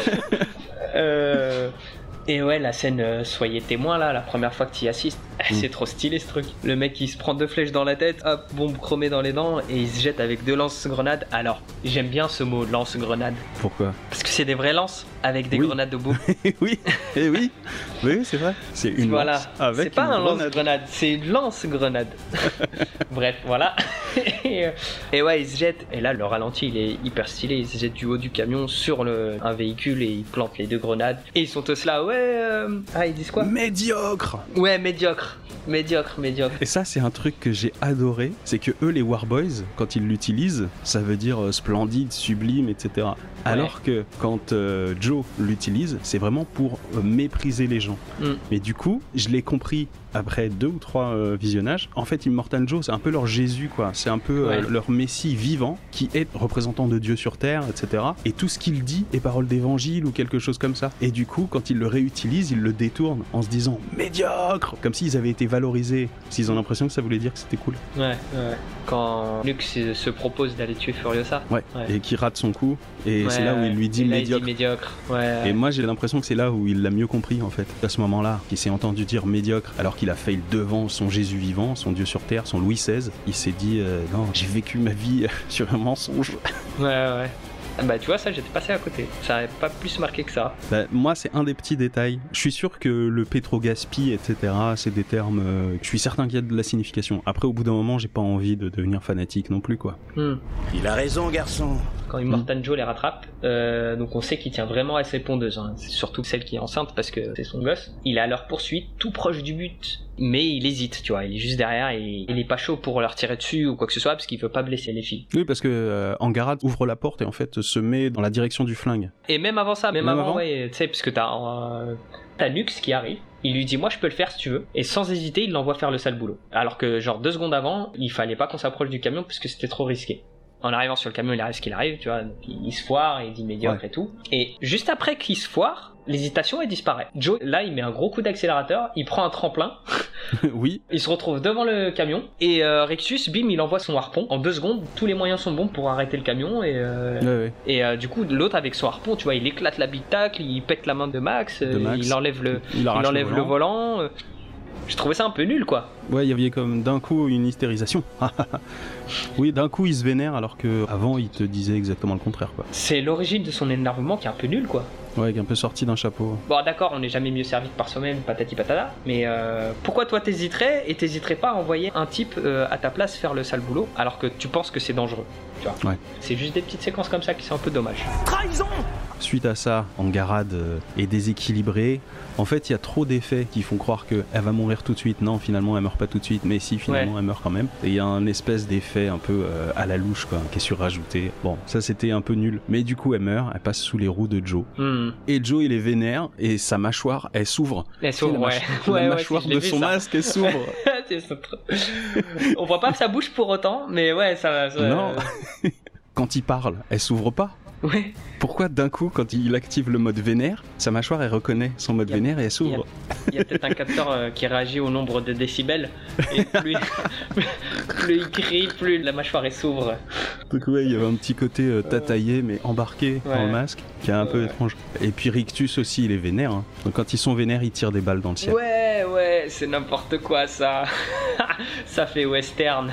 Speaker 2: Euh, Et ouais, la scène euh, Soyez témoin là, la première fois que tu y assistes,
Speaker 1: Mm.
Speaker 2: c'est trop stylé ce truc. Le mec il se prend deux flèches dans la tête, hop, bombe chromée dans les dents, et il se jette avec deux lance-grenades. Alors, j'aime bien ce mot, lance-grenade,
Speaker 1: Pourquoi?
Speaker 2: Parce que c'est des vraies lances avec des
Speaker 1: Oui.
Speaker 2: grenades au bout.
Speaker 1: Oui, eh oui, oui, c'est vrai. C'est une
Speaker 2: voilà,
Speaker 1: lance avec
Speaker 2: c'est pas
Speaker 1: une
Speaker 2: un
Speaker 1: grenade.
Speaker 2: lance-grenade, c'est une lance-grenade. Bref, voilà. et, euh, et ouais, il se jette, et là le ralenti il est hyper stylé, il se jette du haut du camion sur le, un véhicule et il plante les deux grenades. Et ils sont tous là, ouais, euh, ah ils disent quoi?
Speaker 1: Médiocre.
Speaker 2: Ouais, médiocre, médiocre, médiocre.
Speaker 1: Et ça, c'est un truc que j'ai adoré, c'est que eux, les Warboys, quand ils l'utilisent, ça veut dire euh, splendide, sublime, etc. Alors que quand euh, Joe l'utilise, c'est vraiment pour euh, mépriser les gens.
Speaker 2: Mm.
Speaker 1: Mais du coup, je l'ai compris après deux ou trois euh, visionnages. En fait, Immortal Joe, c'est un peu leur Jésus, quoi. C'est un peu
Speaker 2: Ouais.
Speaker 1: leur Messie vivant qui est représentant de Dieu sur terre, etc. Et tout ce qu'il dit est parole d'évangile ou quelque chose comme ça. Et du coup, quand ils le réutilisent, ils le détournent en se disant médiocre, comme s'ils avaient été valorisés. S'ils ont l'impression que ça voulait dire que c'était cool.
Speaker 2: Ouais, ouais. Quand Luke se, se propose d'aller tuer Furiosa.
Speaker 1: Ouais.
Speaker 2: Ouais.
Speaker 1: Et qui rate son coup. Et
Speaker 2: Ouais,
Speaker 1: c'est là où il lui dit médiocre.
Speaker 2: Il dit médiocre. Ouais.
Speaker 1: Et moi j'ai l'impression que c'est là où il l'a mieux compris en fait, à ce moment-là, qu'il s'est entendu dire médiocre alors qu'il a failli devant son Jésus vivant, son Dieu sur terre, son Louis XVI. Il s'est dit euh, non, j'ai vécu ma vie sur un mensonge.
Speaker 2: Ouais, ouais. Bah, tu vois, ça, j'étais passé à côté. Ça n'avait pas plus marqué que ça.
Speaker 1: Bah, moi c'est un des petits détails. Je suis sûr que le pétrogaspi, etc., c'est des termes. euh, je suis certain qu'il y a de la signification. Après au bout d'un moment j'ai pas envie de devenir fanatique non plus quoi.
Speaker 2: Hmm.
Speaker 3: Il a raison, garçon.
Speaker 2: Quand Immortan Joe les rattrape, euh, donc on sait qu'il tient vraiment à ses pondeuses. Hein. C'est surtout celle qui est enceinte parce que c'est son gosse. Il est à leur poursuite, tout proche du but. Mais il hésite, tu vois. Il est juste derrière et il est pas chaud pour leur tirer dessus ou quoi que ce soit parce qu'il veut pas blesser les filles.
Speaker 1: Oui parce que euh, Angara ouvre la porte et en fait se met dans la direction du flingue.
Speaker 2: Et même avant ça, même,
Speaker 1: Même
Speaker 2: avant,
Speaker 1: avant
Speaker 2: ouais, tu sais, parce que t'as euh, qui arrive. Il lui dit moi je peux le faire si tu veux et sans hésiter il l'envoie faire le sale boulot. Alors que genre deux secondes avant il fallait pas qu'on s'approche du camion parce que c'était trop risqué. En arrivant sur le camion il arrive ce qu'il arrive tu vois donc il, il se foire et il dit médiocre et tout. Et juste après qu'il se foire l'hésitation elle disparaît. Joe là il met un gros coup d'accélérateur, il prend un tremplin,
Speaker 1: oui,
Speaker 2: il se retrouve devant le camion et euh, Rexus bim il envoie son harpon en deux secondes tous les moyens sont bons pour arrêter le camion et euh,
Speaker 1: ouais, ouais.
Speaker 2: et euh, du coup, l'autre avec son harpon, tu vois, il éclate l'habitacle, il pète la main de Max,
Speaker 1: De Max.
Speaker 2: il enlève le,
Speaker 1: il,
Speaker 2: enlève le volant. J'ai trouvé ça un peu nul, quoi.
Speaker 1: Ouais, il y avait comme d'un coup une hystérisation. oui, d'un coup il se vénère alors que avant il te disait exactement le contraire quoi.
Speaker 2: C'est l'origine de son énervement qui est un peu nul, quoi.
Speaker 1: Ouais, qui est un peu sorti d'un chapeau.
Speaker 2: Bon, d'accord, on n'est jamais mieux servi que par soi-même, patati patata. Mais euh, pourquoi toi t'hésiterais et t'hésiterais pas à envoyer un type euh, à ta place faire le sale boulot alors que tu penses que c'est dangereux Tu vois?
Speaker 1: Ouais.
Speaker 2: C'est juste des petites séquences comme ça qui sont un peu dommages.
Speaker 1: Suite à ça, Angarade euh, est déséquilibrée. En fait, il y a trop d'effets qui font croire qu'elle va mourir tout de suite. Non, finalement, elle meurt pas tout de suite. Mais si, finalement, elle meurt quand même. Et il y a un espèce d'effet un peu euh, à la louche, quoi, qui est surrajouté. Bon, ça c'était un peu nul. Mais du coup, elle meurt. Elle passe sous les roues de Joe. Et Joe, il est vénère. Et sa mâchoire, elle s'ouvre.
Speaker 2: Elle s'ouvre, ouais.
Speaker 1: la
Speaker 2: Ouais,
Speaker 1: mâchoire de son
Speaker 2: ça.
Speaker 1: masque, elle s'ouvre.
Speaker 2: On voit pas sa bouche pour autant, mais ouais, ça. ça-
Speaker 1: Non. Quand il parle, elle s'ouvre pas.
Speaker 2: Ouais.
Speaker 1: Pourquoi d'un coup, quand il active le mode vénère, sa mâchoire elle reconnaît son mode
Speaker 2: a-
Speaker 1: vénère et elle s'ouvre
Speaker 2: Il y a peut-être un capteur euh, qui réagit au nombre de décibels. Et plus, plus il crie, plus la mâchoire elle s'ouvre.
Speaker 1: Donc ouais, il y avait un petit côté euh, tataillé mais embarqué dans
Speaker 2: Ouais.
Speaker 1: le masque, qui est un peu
Speaker 2: Ouais.
Speaker 1: étrange. Et puis Rictus aussi, il est vénère. hein. Donc quand ils sont vénères, ils tirent des balles dans le ciel.
Speaker 2: Ouais, ouais, c'est n'importe quoi ça. ça fait western.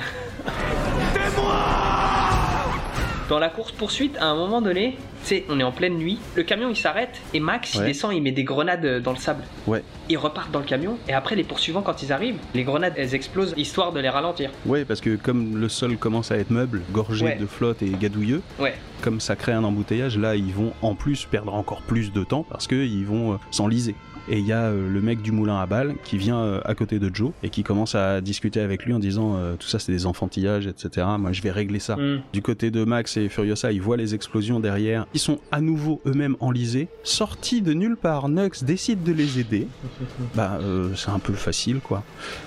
Speaker 2: Dans la course poursuite, à un moment donné, Tu sais, on est en pleine nuit, le camion il s'arrête et Max il descend, il met des grenades euh, dans le sable.
Speaker 1: Ouais.
Speaker 2: Ils repartent dans le camion et après les poursuivants quand ils arrivent, les grenades elles explosent histoire de les ralentir.
Speaker 1: Ouais, parce que comme le sol commence à être meuble, gorgé
Speaker 2: Ouais.
Speaker 1: de flotte et gadouilleux,
Speaker 2: Ouais.
Speaker 1: comme ça crée un embouteillage, là ils vont en plus perdre encore plus de temps parce qu'ils vont euh, s'enliser. Et il y a euh, le mec du moulin à balles qui vient euh, à côté de Joe et qui commence à discuter avec lui en disant euh, tout ça c'est des enfantillages, etc. Moi je vais régler ça.
Speaker 2: Hmm.
Speaker 1: Du côté de Max et Furiosa, ils voient les explosions derrière. Ils sont à nouveau eux-mêmes enlisés. Sortis de nulle part, Nux décide de les aider. Bah, euh, c'est un peu facile, quoi.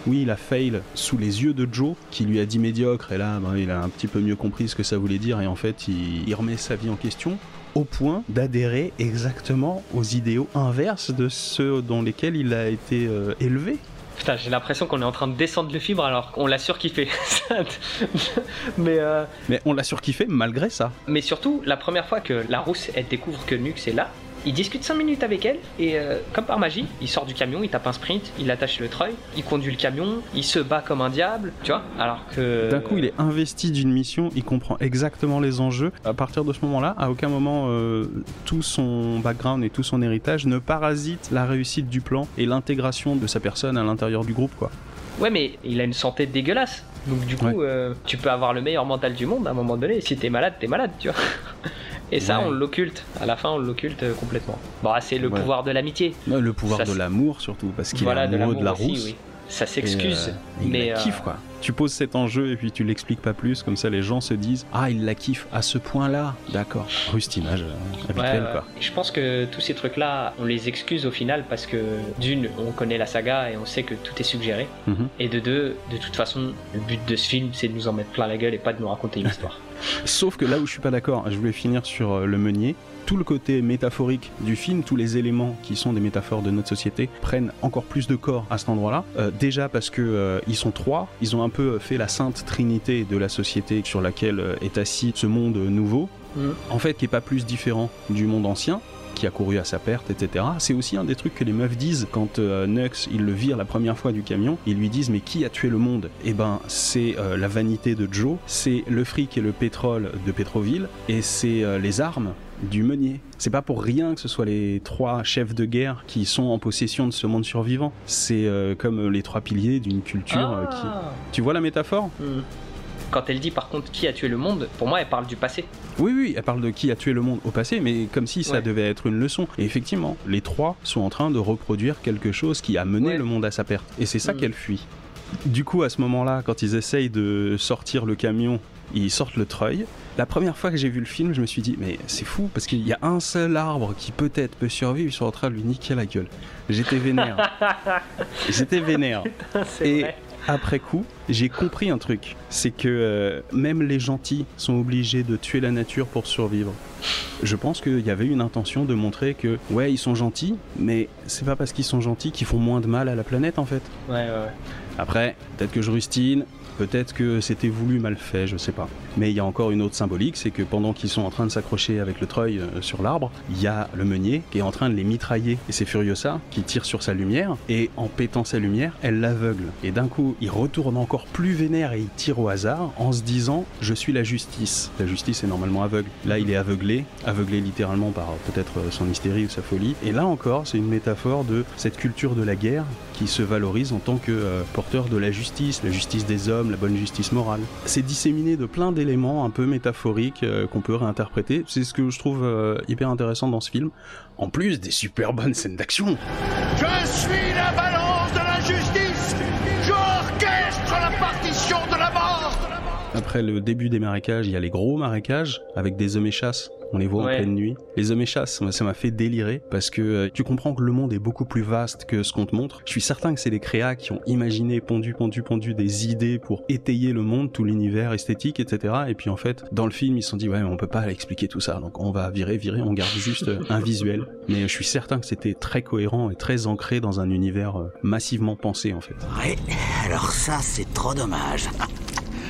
Speaker 1: Oui, il a fail sous les yeux de Joe, qui lui a dit médiocre, et là, bah, il a un petit peu mieux compris ce que ça voulait dire, et en fait, il, il remet sa vie en question au point d'adhérer exactement aux idéaux inverses de ceux dans lesquels il a été euh, élevé.
Speaker 2: Putain, j'ai l'impression qu'on est en train de descendre le fibre alors qu'on l'a surkiffé. mais, euh,
Speaker 1: Mais on l'a surkiffé malgré ça.
Speaker 2: mais surtout, la première fois que la rousse elle découvre que Nux est là, il discute 5 minutes avec elle et euh, comme par magie, il sort du camion, il tape un sprint, il attache le treuil, il conduit le camion, il se bat comme un diable, tu vois Alors que.
Speaker 1: D'un coup, il est investi d'une mission, il comprend exactement les enjeux. À partir de ce moment-là, à aucun moment, euh, tout son background et tout son héritage ne parasite la réussite du plan et l'intégration de sa personne à l'intérieur du groupe, quoi.
Speaker 2: Ouais, mais il a une santé dégueulasse. Donc du coup,
Speaker 1: Ouais.
Speaker 2: euh, tu peux avoir le meilleur mental du monde à un moment donné. Si t'es malade, t'es malade, tu vois. Et ça,
Speaker 1: Ouais.
Speaker 2: on l'occulte. À la fin, on l'occulte euh, complètement. Bon, ah, c'est le
Speaker 1: Ouais.
Speaker 2: pouvoir de l'amitié.
Speaker 1: Le pouvoir
Speaker 2: Ça,
Speaker 1: de l'amour, surtout, parce qu'il
Speaker 2: Voilà,
Speaker 1: est
Speaker 2: de
Speaker 1: amoureux
Speaker 2: l'amour
Speaker 1: de, la
Speaker 2: aussi,
Speaker 1: rousse.
Speaker 2: oui. Ça s'excuse,
Speaker 1: euh, il
Speaker 2: mais
Speaker 1: la
Speaker 2: euh,
Speaker 1: kiffe, quoi. Tu poses cet enjeu et puis tu l'expliques pas plus, comme ça les gens se disent Ah, il la kiffe à ce point-là. D'accord. Rustinage euh, habituel,
Speaker 2: ouais.
Speaker 1: quoi.
Speaker 2: Je pense que tous ces trucs-là, on les excuse au final parce que d'une, on connaît la saga et on sait que tout est suggéré.
Speaker 1: Mhm.
Speaker 2: Et de deux, de toute façon, le but de ce film, c'est de nous en mettre plein la gueule et pas de nous raconter une histoire.
Speaker 1: Sauf que là où je suis pas d'accord, je voulais finir sur euh, le meunier. Tout le côté métaphorique du film, tous les éléments qui sont des métaphores de notre société prennent encore plus de corps à cet endroit-là. Euh, déjà parce que euh, ils sont trois, ils ont un peu fait la sainte trinité de la société sur laquelle euh, est assis ce monde nouveau.
Speaker 2: Mhm.
Speaker 1: En fait, qui est pas plus différent du monde ancien qui a couru à sa perte, etc. C'est aussi un des trucs que les meufs disent quand euh, Nux, il le vire la première fois du camion. Ils lui disent mais qui a tué le monde? Eh ben c'est euh, la vanité de Joe, c'est le fric et le pétrole de Pétroville, et c'est euh, les armes du meunier. C'est pas pour rien que ce soit les trois chefs de guerre qui sont en possession de ce monde survivant. C'est euh, comme les trois piliers d'une culture euh, qui...
Speaker 2: Ah.
Speaker 1: Tu vois la métaphore?
Speaker 2: Hmm. Quand elle dit par contre qui a tué le monde, pour moi elle parle du passé.
Speaker 1: Oui, oui, elle parle de qui a tué le monde au passé, mais comme si ça
Speaker 2: Ouais.
Speaker 1: devait être une leçon. Et effectivement, les trois sont en train de reproduire quelque chose qui a mené
Speaker 2: Ouais.
Speaker 1: le monde à sa perte. Et c'est ça
Speaker 2: Mhm.
Speaker 1: qu'elle fuit. Du coup, à ce moment-là, quand ils essayent de sortir le camion, ils sortent le treuil. La première fois que j'ai vu le film, je me suis dit, mais c'est fou, parce qu'il y a un seul arbre qui peut-être peut survivre, ils sont en train de lui niquer la gueule. J'étais vénère. J'étais vénère. Et
Speaker 2: vrai.
Speaker 1: après coup, j'ai compris un truc. C'est que euh, même les gentils sont obligés de tuer la nature pour survivre. Je pense qu'il y avait une intention de montrer que, ouais, ils sont gentils, mais c'est pas parce qu'ils sont gentils qu'ils font moins de mal à la planète en fait.
Speaker 2: Ouais, ouais, ouais.
Speaker 1: Après, peut-être que je rustine, peut-être que c'était voulu mal fait, je sais pas. Mais il y a encore une autre symbolique, c'est que pendant qu'ils sont en train de s'accrocher avec le treuil euh, sur l'arbre, il y a le meunier qui est en train de les mitrailler. Et c'est Furiosa qui tire sur sa lumière, et en pétant sa lumière, elle l'aveugle. Et d'un coup, il retourne encore plus vénère et il tire au hasard en se disant Je suis la justice. La justice est normalement aveugle. Là, il est aveuglé, aveuglé littéralement par euh, peut-être euh, son hystérie ou sa folie. Et là encore, c'est une métaphore de cette culture de la guerre qui se valorise en tant que porteur de la justice, la justice des hommes, la bonne justice morale. C'est disséminé de plein d'éléments un peu métaphoriques euh, qu'on peut réinterpréter. C'est ce que je trouve euh, hyper intéressant dans ce film. En plus des super bonnes scènes d'action. Après le début des marécages, il y a les gros marécages avec des hommes et chasses. On les voit
Speaker 2: Ouais.
Speaker 1: en pleine nuit. Les hommes et chasses, moi, ça m'a fait délirer parce que euh, tu comprends que le monde est beaucoup plus vaste que ce qu'on te montre. Je suis certain que c'est les créas qui ont imaginé, pondu, pondu, pondu des idées pour étayer le monde, tout l'univers esthétique, etc. Et puis en fait, dans le film, ils se sont dit ouais, mais on peut pas expliquer tout ça, donc on va virer, virer, on garde juste euh, un visuel. Mais je suis certain que c'était très cohérent et très ancré dans un univers euh, massivement pensé en fait.
Speaker 7: Ouais, alors ça, c'est trop dommage.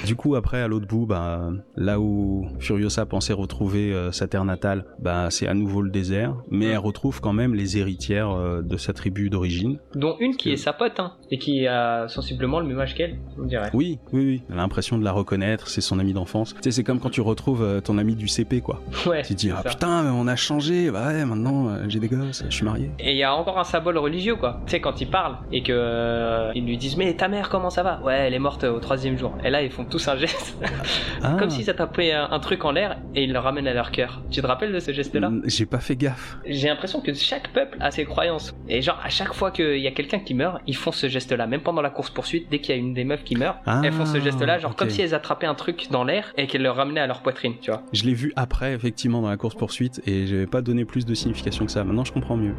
Speaker 1: Du coup, après, à l'autre bout, bah, là où Furiosa pensait retrouver euh, sa terre natale, bah, c'est à nouveau le désert, mais elle retrouve quand même les héritières euh, de sa tribu d'origine.
Speaker 2: Dont une qui
Speaker 1: que-
Speaker 2: est sa pote, hein, et qui a sensiblement le même âge qu'elle, on dirait.
Speaker 1: Oui, oui, oui. Elle a l'impression de la reconnaître, c'est son ami d'enfance. Tu sais, c'est comme quand tu retrouves euh, ton ami du CP, quoi.
Speaker 2: Ouais.
Speaker 1: Tu te dis, ah
Speaker 2: ça.
Speaker 1: putain, on a changé, bah ouais, maintenant j'ai des gosses, je suis marié.
Speaker 2: Et il y a encore un symbole religieux, quoi. Tu sais, quand ils parlent et que euh, ils lui disent, mais ta mère, comment ça va? Ouais, elle est morte au troisième jour. Et là, ils font tous un geste,
Speaker 1: Ah,
Speaker 2: comme si ça tapait un, un truc en l'air et ils le ramènent à leur cœur. Tu te rappelles de ce geste-là
Speaker 1: mm, J'ai pas fait gaffe.
Speaker 2: J'ai l'impression que chaque peuple a ses croyances. Et genre, à chaque fois qu'il y a quelqu'un qui meurt, ils font ce geste-là. Même pendant la course-poursuite, dès qu'il y a une des meufs qui meurt,
Speaker 1: Ah,
Speaker 2: elles font ce geste-là, genre comme si elles attrapaient un truc dans l'air et qu'elles le ramenaient à leur poitrine, tu vois.
Speaker 1: Je l'ai vu après, effectivement, dans la course-poursuite, et j'avais pas donné plus de signification que ça. Maintenant, je comprends mieux.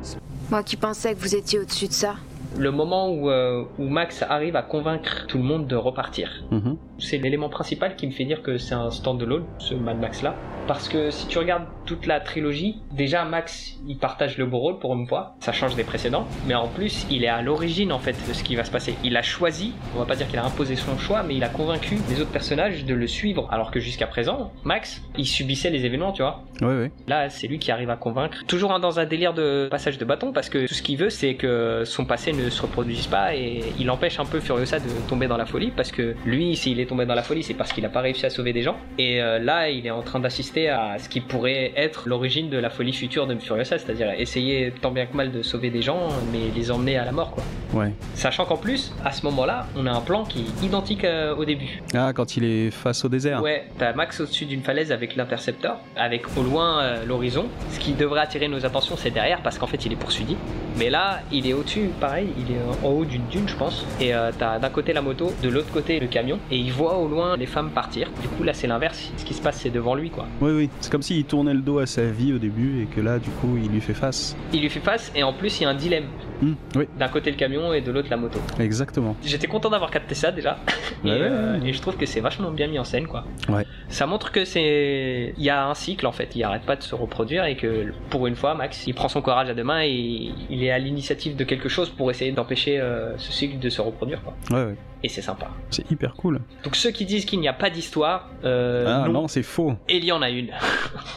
Speaker 5: Moi qui pensais que vous étiez au-dessus de ça.
Speaker 2: Le moment où, euh, où Max arrive à convaincre tout le monde de repartir.
Speaker 1: Mhm.
Speaker 2: C'est l'élément principal qui me fait dire que c'est un stand-alone, ce Mad Max là. Parce que si tu regardes toute la trilogie, déjà Max, il partage le beau rôle pour une fois, ça change des précédents, mais en plus, il est à l'origine en fait de ce qui va se passer. Il a choisi, on va pas dire qu'il a imposé son choix, mais il a convaincu les autres personnages de le suivre. Alors que jusqu'à présent, Max, il subissait les événements, tu vois.
Speaker 1: Ouais, ouais.
Speaker 2: Là, c'est lui qui arrive à convaincre. Toujours dans un délire de passage de bâton, parce que tout ce qu'il veut, c'est que son passé ne se reproduise pas et il empêche un peu Furiosa de tomber dans la folie, parce que lui, s'il est tombé dans la folie, c'est parce qu'il a pas réussi à sauver des gens. Et euh, là, il est en train d'assister à ce qui pourrait être l'origine de la folie future de Furiosa, c'est-à-dire essayer tant bien que mal de sauver des gens, mais les emmener à la mort, quoi.
Speaker 1: Ouais.
Speaker 2: Sachant qu'en plus, à ce moment-là, on a un plan qui est identique euh, au début.
Speaker 1: Ah, quand il est face au désert.
Speaker 2: Ouais, t'as Max au-dessus d'une falaise avec l'intercepteur, avec au loin euh, l'horizon. Ce qui devrait attirer nos attentions, c'est derrière parce qu'en fait il est poursuivi. Mais là, il est au-dessus, pareil, il est en haut d'une dune, je pense. Et euh, t'as d'un côté la moto, de l'autre côté le camion, et il voit au loin les femmes partir. Du coup, là, c'est l'inverse. Ce qui se passe, c'est devant lui, quoi.
Speaker 1: Oui, oui. C'est comme s'il tournait le dos à sa vie au début et que là, du coup, il lui fait face.
Speaker 2: Il lui fait face, et en plus, il y a un dilemme.
Speaker 1: Hmm, Oui,
Speaker 2: D'un côté le camion et de l'autre la moto.
Speaker 1: exactement.
Speaker 2: J'étais content d'avoir capté ça déjà. et,
Speaker 1: Ouais, ouais,
Speaker 2: euh,
Speaker 1: ouais.
Speaker 2: et je trouve que c'est vachement bien mis en scène, quoi.
Speaker 1: Ouais.
Speaker 2: Ça montre que c'est. Il y a un cycle en fait, il arrête pas de se reproduire et que pour une fois, Max, il prend son courage à deux mains et il est à l'initiative de quelque chose pour essayer d'empêcher euh, ce cycle de se reproduire, quoi.
Speaker 1: Ouais, ouais.
Speaker 2: Et c'est sympa.
Speaker 1: C'est hyper cool.
Speaker 2: Donc ceux qui disent qu'il n'y a pas d'histoire, euh,
Speaker 1: ah
Speaker 2: non.
Speaker 1: non, c'est faux.
Speaker 2: Et il y en a une.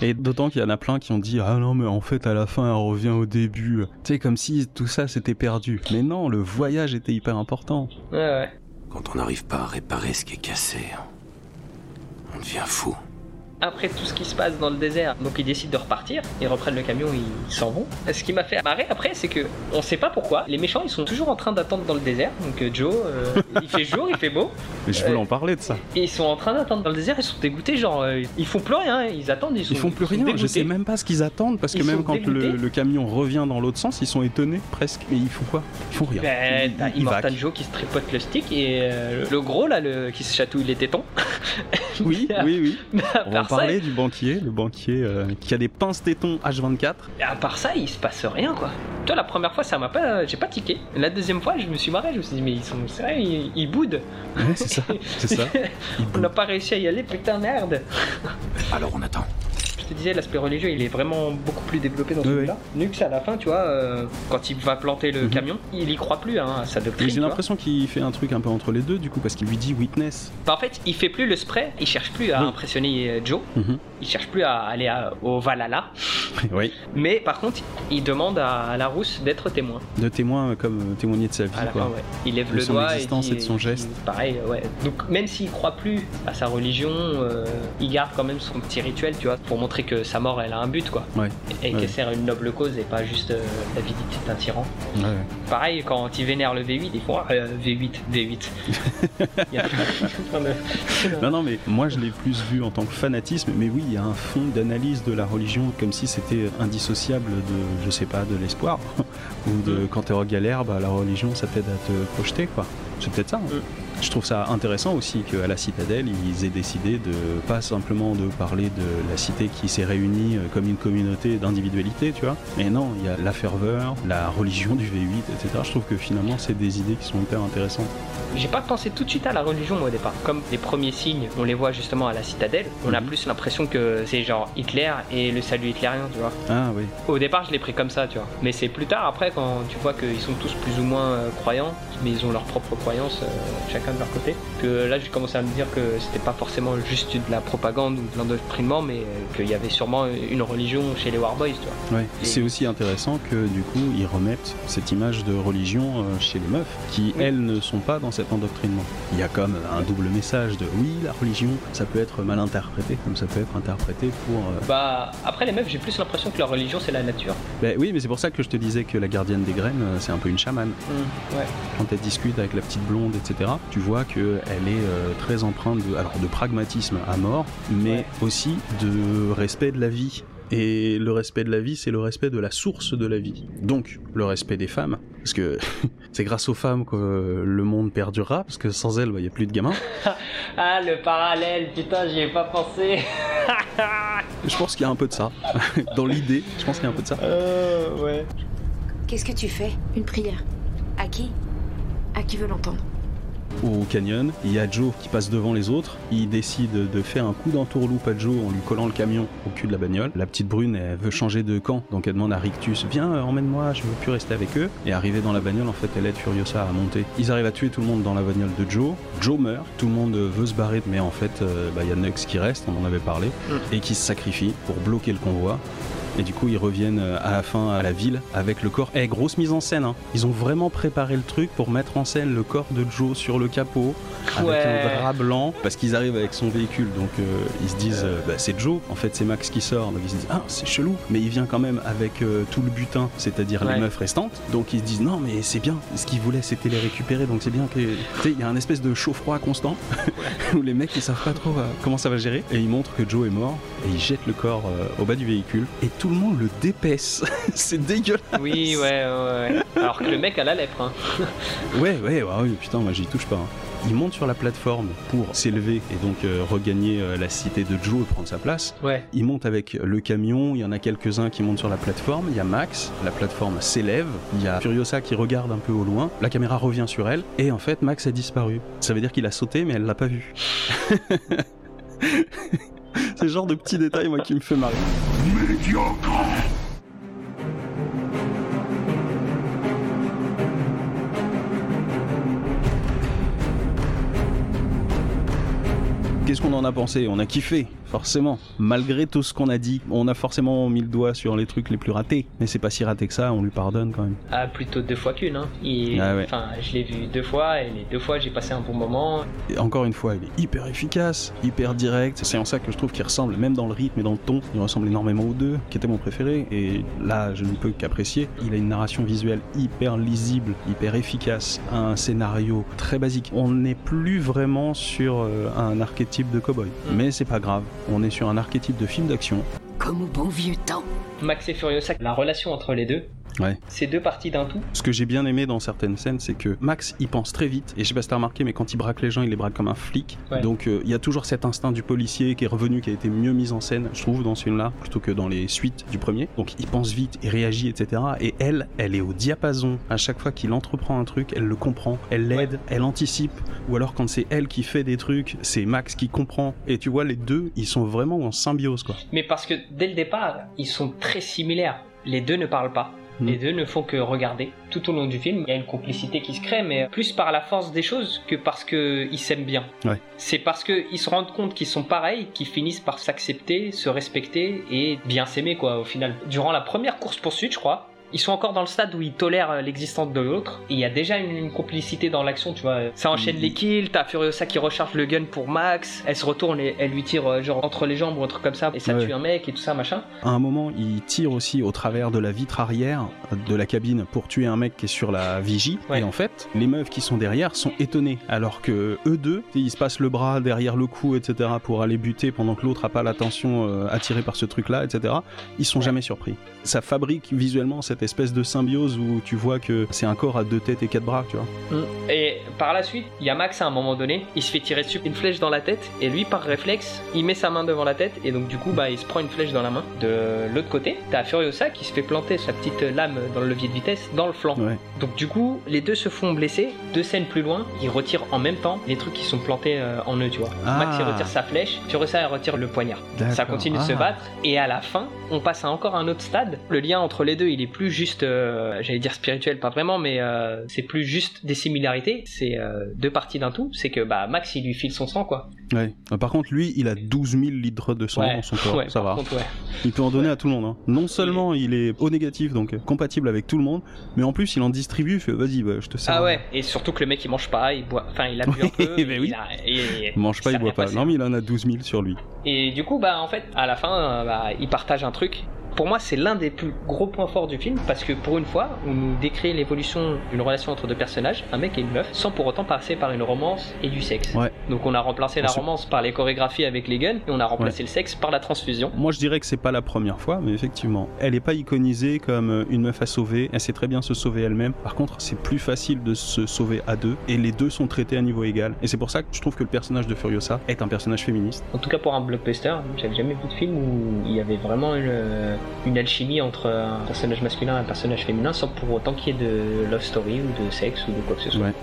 Speaker 1: Et d'autant qu'il y en a plein qui ont dit Ah non, mais en fait, à la fin, elle revient au début. Tu sais, comme si tout ça s'était perdu. Mais non, le voyage était hyper important.
Speaker 2: Ouais, ouais.
Speaker 3: Quand on n'arrive pas à réparer ce qui est cassé, on devient fou.
Speaker 2: Après tout ce qui se passe dans le désert, donc ils décident de repartir, ils reprennent le camion, ils s'en vont. Ce qui m'a fait marrer après, c'est que on sait pas pourquoi, les méchants ils sont toujours en train d'attendre dans le désert. Donc euh, Joe, euh, il fait jour, il fait beau,
Speaker 1: Mais je voulais en parler de ça.
Speaker 2: et ils sont en train d'attendre dans le désert, ils sont dégoûtés, genre euh, ils font plus rien, ils attendent, ils sont
Speaker 1: Ils font plus rien, je sais même pas ce qu'ils attendent parce que même quand le, camion revient dans l'autre sens, ils sont étonnés presque. Mais ils font quoi? Ils font rien.
Speaker 2: Ben,
Speaker 1: Ils-.
Speaker 2: Joe qui se tripote le stick et euh, le gros là, le, qui se chatouille les tétons.
Speaker 1: Oui, oui, oui.
Speaker 2: Ça,
Speaker 1: parler du banquier, le banquier euh, qui a des pinces tétons H24.
Speaker 2: Et à part ça, il se passe rien quoi. Toi, la première fois, ça m'a pas, j'ai pas tiqué. La deuxième fois, je me suis marré. Je me suis dit, mais ils sont, c'est vrai, ils, ils boudent.
Speaker 1: Ouais, c'est ça, c'est ça.
Speaker 2: On n'a pas réussi à y aller, putain merde.
Speaker 3: Alors on attend.
Speaker 2: Te disais, l'aspect religieux, il est vraiment beaucoup plus développé dans
Speaker 1: Oui,
Speaker 2: celui-là. Nux, à la fin, tu vois, euh, quand il va planter le
Speaker 1: Mhm.
Speaker 2: camion, il y croit plus hein, à sa doctrine.
Speaker 1: j'ai l'impression qu'il fait un truc un peu entre les deux du coup parce qu'il lui dit witness.
Speaker 2: Bah, en fait, il fait plus le spray. Il cherche plus à
Speaker 1: Oui.
Speaker 2: impressionner euh, Joe.
Speaker 1: Mhm.
Speaker 2: Il cherche plus à aller à- au Valhalla.
Speaker 1: oui.
Speaker 2: Mais par contre, il demande à, la rousse d'être témoin.
Speaker 1: De témoin comme euh, témoigner de sa vie
Speaker 2: À la
Speaker 1: quoi.
Speaker 2: fin, ouais. Il lève
Speaker 1: De
Speaker 2: le
Speaker 1: son
Speaker 2: doigt
Speaker 1: existence
Speaker 2: dit-
Speaker 1: et de son geste.
Speaker 2: Pareil, ouais. Donc même s'il croit plus à sa religion, euh, il garde quand même son petit rituel, tu vois, pour montrer que sa mort, elle a un but, quoi.
Speaker 1: Ouais.
Speaker 2: Et qu'elle sert une noble cause et pas juste euh, l'avidité d'un tyran. Pareil, quand ils vénèrent le V8, ils font ah, euh, V8, V8. Il y a-
Speaker 1: Non, non, mais moi je l'ai plus vu en tant que fanatisme, mais oui, il y a un fond d'analyse de la religion comme si c'était indissociable de, je sais pas, de l'espoir. Ou de
Speaker 2: Mm.
Speaker 1: quand t'es en galère, bah, la religion ça t'aide à te projeter, quoi. C'est peut-être ça. hein. Je trouve ça intéressant aussi qu'à la citadelle, ils aient décidé de pas simplement de parler de la cité qui s'est réunie euh, comme une communauté d'individualité, tu vois. Mais non, il y a la ferveur, la religion du V8, etc. Je trouve que finalement, c'est des idées qui sont hyper intéressantes.
Speaker 2: J'ai pas pensé tout de suite à la religion moi, au départ. Comme les premiers signes, on les voit justement à la citadelle, on a
Speaker 1: Mhm.
Speaker 2: plus l'impression que c'est genre Hitler et le salut hitlérien, tu vois.
Speaker 1: Ah oui.
Speaker 2: Au départ, je l'ai pris comme ça, tu vois. Mais c'est plus tard, après, quand tu vois qu'ils sont tous plus ou moins euh, croyants, mais ils ont leurs propres croyances, euh, chacun, chacun de leur côté. Que là, j'ai commencé à me dire que c'était pas forcément juste de la propagande ou de l'endoctrinement, mais euh, qu'il y avait sûrement une religion chez les Warboys.
Speaker 1: Ouais. C'est aussi intéressant que du coup, ils remettent cette image de religion euh, chez les meufs, qui
Speaker 2: Oui.
Speaker 1: elles ne sont pas dans cet endoctrinement. Il y a comme un double message de oui, la religion, ça peut être mal interprété, comme ça peut être interprété pour. euh,
Speaker 2: Bah, après, les meufs, j'ai plus l'impression que leur religion, c'est la nature.
Speaker 1: Ben oui, mais c'est pour ça que je te disais que la gardienne des graines, c'est un peu une chamane.
Speaker 2: Ouais.
Speaker 1: Quand elle discute avec la petite blonde, etc., tu vois qu'elle est euh, très empreinte de, alors, de pragmatisme à mort, mais
Speaker 2: Ouais.
Speaker 1: aussi de respect de la vie. Et le respect de la vie, c'est le respect de la source de la vie. Donc, le respect des femmes, parce que c'est grâce aux femmes que le monde perdurera, parce que sans elles, bah, il n'y a plus de gamins.
Speaker 2: Ah, le parallèle, putain, j'y ai pas pensé.
Speaker 1: Je pense qu'il y a un peu de ça. Dans l'idée, je pense qu'il y a un peu de ça.
Speaker 2: Euh, ouais.
Speaker 5: Qu'est-ce que tu fais?
Speaker 8: Une prière.
Speaker 5: À qui?
Speaker 8: À qui veut l'entendre?
Speaker 1: Au canyon, il y a Joe qui passe devant les autres. Il décide de faire un coup d'entourloupe à Joe en lui collant le camion au cul de la bagnole. La petite brune, elle veut changer de camp, donc elle demande à Rictus Viens, euh, emmène-moi, je veux plus rester avec eux. Et arrivée dans la bagnole, en fait, elle aide Furiosa à monter. Ils arrivent à tuer tout le monde dans la bagnole de Joe. Joe meurt, tout le monde veut se barrer, mais en fait, euh, bah, il y a Nux qui reste, on en avait parlé, et qui se sacrifie pour bloquer le convoi. Et du coup, ils reviennent euh, à la fin à la ville avec le corps. Eh, grosse mise en scène, hein. Ils ont vraiment préparé le truc pour mettre en scène le corps de Joe sur le capot avec un drap blanc parce qu'ils arrivent avec son véhicule. Donc euh, ils se disent, euh, bah, c'est Joe. En fait, c'est Max qui sort. Donc ils se disent, ah, c'est chelou. Mais il vient quand même avec euh, tout le butin, c'est-à-dire
Speaker 2: Ouais.
Speaker 1: les meufs restantes. Donc ils se disent, non, mais c'est bien. Ce qu'ils voulaient, c'était les récupérer. Donc c'est bien que. Tu sais, il y a un espèce de chaud-froid constant où les mecs ils savent pas trop comment ça va gérer. Et ils montrent que Joe est mort et ils jettent le corps euh, au bas du véhicule. Et tout le monde le dépaisse. c'est dégueulasse.
Speaker 2: Oui, ouais, ouais, ouais. Alors que le mec a la lèpre, hein.
Speaker 1: Ouais, ouais, ouais, ouais, putain, moi j'y touche pas. hein. Il monte sur la plateforme pour s'élever et donc euh, regagner euh, la cité de Joe et prendre sa place.
Speaker 2: Ouais.
Speaker 1: Il monte avec le camion, il y en a quelques-uns qui montent sur la plateforme, il y a Max, la plateforme s'élève, il y a Furiosa qui regarde un peu au loin, la caméra revient sur elle, et en fait Max a disparu. Ça veut dire qu'il a sauté mais elle l'a pas vu. C'est le genre de petit détail moi qui me fait marrer.
Speaker 4: Médiocre
Speaker 1: Qu'est-ce qu'on en a pensé? On a kiffé, forcément. Malgré tout ce qu'on a dit, on a forcément mis le doigt sur les trucs les plus ratés. Mais c'est pas si raté que ça, on lui pardonne quand même.
Speaker 2: Ah, plutôt deux fois qu'une, hein. Il-
Speaker 1: Ah ouais.
Speaker 2: Enfin, je l'ai vu deux fois, et les deux fois, j'ai passé un bon moment.
Speaker 1: Et encore une fois, il est hyper efficace, hyper direct. C'est en ça que je trouve qu'il ressemble, même dans le rythme et dans le ton, il ressemble énormément aux deux, qui était mon préféré. Et là, je ne peux qu'apprécier. Il a une narration visuelle hyper lisible, hyper efficace, un scénario très basique. On n'est plus vraiment sur euh, un archétype de cowboy.
Speaker 2: Mm.
Speaker 1: Mais c'est pas grave, on est sur un archétype de film d'action.
Speaker 5: Comme au bon vieux temps.
Speaker 2: Max et Furiosa, la relation entre les deux,
Speaker 1: Ouais.
Speaker 2: c'est deux parties d'un tout.
Speaker 1: Ce que j'ai bien aimé dans certaines scènes, c'est que Max, il pense très vite. Et je sais pas si t'as remarqué, mais quand il braque les gens, il les braque comme un flic.
Speaker 2: Ouais.
Speaker 1: Donc euh, il y a toujours cet instinct du policier qui est revenu, qui a été mieux mis en scène, je trouve, dans ce film-là, plutôt que dans les suites du premier. Donc il pense vite, il réagit, etc. Et elle, elle est au diapason. À chaque fois qu'il entreprend un truc, elle le comprend, elle l'aide, elle anticipe. Ou alors quand c'est elle qui fait des trucs, c'est Max qui comprend. Et tu vois, les deux, ils sont vraiment en symbiose, quoi.
Speaker 2: Mais parce que dès le départ, ils sont très similaires. Les deux ne parlent pas.
Speaker 1: Mm.
Speaker 2: Les deux ne font que regarder. Tout au long du film, il y a une complicité qui se crée, mais plus par la force des choses que parce qu'ils s'aiment bien.
Speaker 1: Ouais.
Speaker 2: C'est parce qu'ils se rendent compte qu'ils sont pareils qu'ils finissent par s'accepter, se respecter et bien s'aimer, quoi, au final. Durant la première course-poursuite, je crois, ils sont encore dans le stade où ils tolèrent euh, l'existence de l'autre. Il y a déjà une, une complicité dans l'action, tu vois. Ça enchaîne les kills, t'as Furiosa qui recharge le gun pour Max, elle se retourne et elle lui tire euh, genre entre les jambes ou un truc comme ça, et ça
Speaker 1: Ouais.
Speaker 2: tue un mec et tout ça, machin.
Speaker 1: À un moment, il tire aussi au travers de la vitre arrière de la cabine pour tuer un mec qui est sur la vigie.
Speaker 2: Ouais.
Speaker 1: Et en fait, les meufs qui sont derrière sont étonnées. Alors que eux deux, ils se passent le bras derrière le cou, etc. pour aller buter pendant que l'autre a pas l'attention euh, attirée par ce truc-là, etc. Ils sont jamais surpris. Ça fabrique visuellement cette espèce de symbiose où tu vois que c'est un corps à deux têtes et quatre bras, tu vois.
Speaker 2: Et par la suite, il y a Max à un moment donné, il se fait tirer dessus une flèche dans la tête, et lui par réflexe, il met sa main devant la tête, et donc du coup, bah, il se prend une flèche dans la main. De l'autre côté, t'as Furiosa qui se fait planter sa petite lame dans le levier de vitesse dans le flanc.
Speaker 1: Ouais.
Speaker 2: Donc du coup, les deux se font blesser. Deux scènes plus loin, ils retirent en même temps les trucs qui sont plantés euh, en eux, tu vois.
Speaker 1: Ah.
Speaker 2: Max il retire sa flèche, Furiosa elle retire le poignard. Ça continue de se
Speaker 1: Ah.
Speaker 2: battre et à la fin, on passe à encore un autre stade. Le lien entre les deux, il est plus juste, euh, j'allais dire spirituel, pas vraiment, mais euh, c'est plus juste des similarités. C'est euh, deux parties d'un tout. C'est que bah Max il lui file son sang quoi.
Speaker 1: Ouais. Par contre, lui, il a 12 000 litres de sang
Speaker 2: Ouais.
Speaker 1: dans son corps.
Speaker 2: Ouais,
Speaker 1: ça va.
Speaker 2: contre.
Speaker 1: Il peut en donner à tout le monde. hein. Non seulement il est au négatif, donc compatible avec tout le monde, mais en plus il en distribue. Fait vas-y, bah, je te sers.
Speaker 2: Ah ouais. Et surtout que le mec il mange pas, il boit, enfin il a bu un peu.
Speaker 1: Oui, mais oui.
Speaker 2: il a- et-
Speaker 1: Il mange pas, il boit pas.
Speaker 2: passé.
Speaker 1: Non, mais il en a 12 000 sur lui.
Speaker 2: Et du coup, bah, en fait, à la fin, bah, il partage un truc. Pour moi, c'est l'un des plus gros points forts du film parce que pour une fois, on nous décrit l'évolution d'une relation entre deux personnages, un mec et une meuf, sans pour autant passer par une romance et du sexe.
Speaker 1: Ouais.
Speaker 2: Donc on a remplacé la romance par les chorégraphies avec les guns et on a remplacé le sexe par la transfusion.
Speaker 1: Moi, je dirais que c'est pas la première fois, mais effectivement, elle est pas iconisée comme euh, une meuf à sauver. Elle sait très bien se sauver elle-même. Par contre, c'est plus facile de se sauver à deux, et les deux sont traités à niveau égal. Et c'est pour ça que je trouve que le personnage de Furiosa est un personnage féministe.
Speaker 2: En tout cas, pour un blockbuster, j'avais jamais vu de film où il y avait vraiment une, une alchimie entre un personnage masculin et un personnage féminin sans pour autant qu'il y ait de love story ou de sexe ou de quoi que ce soit.
Speaker 1: Ouais.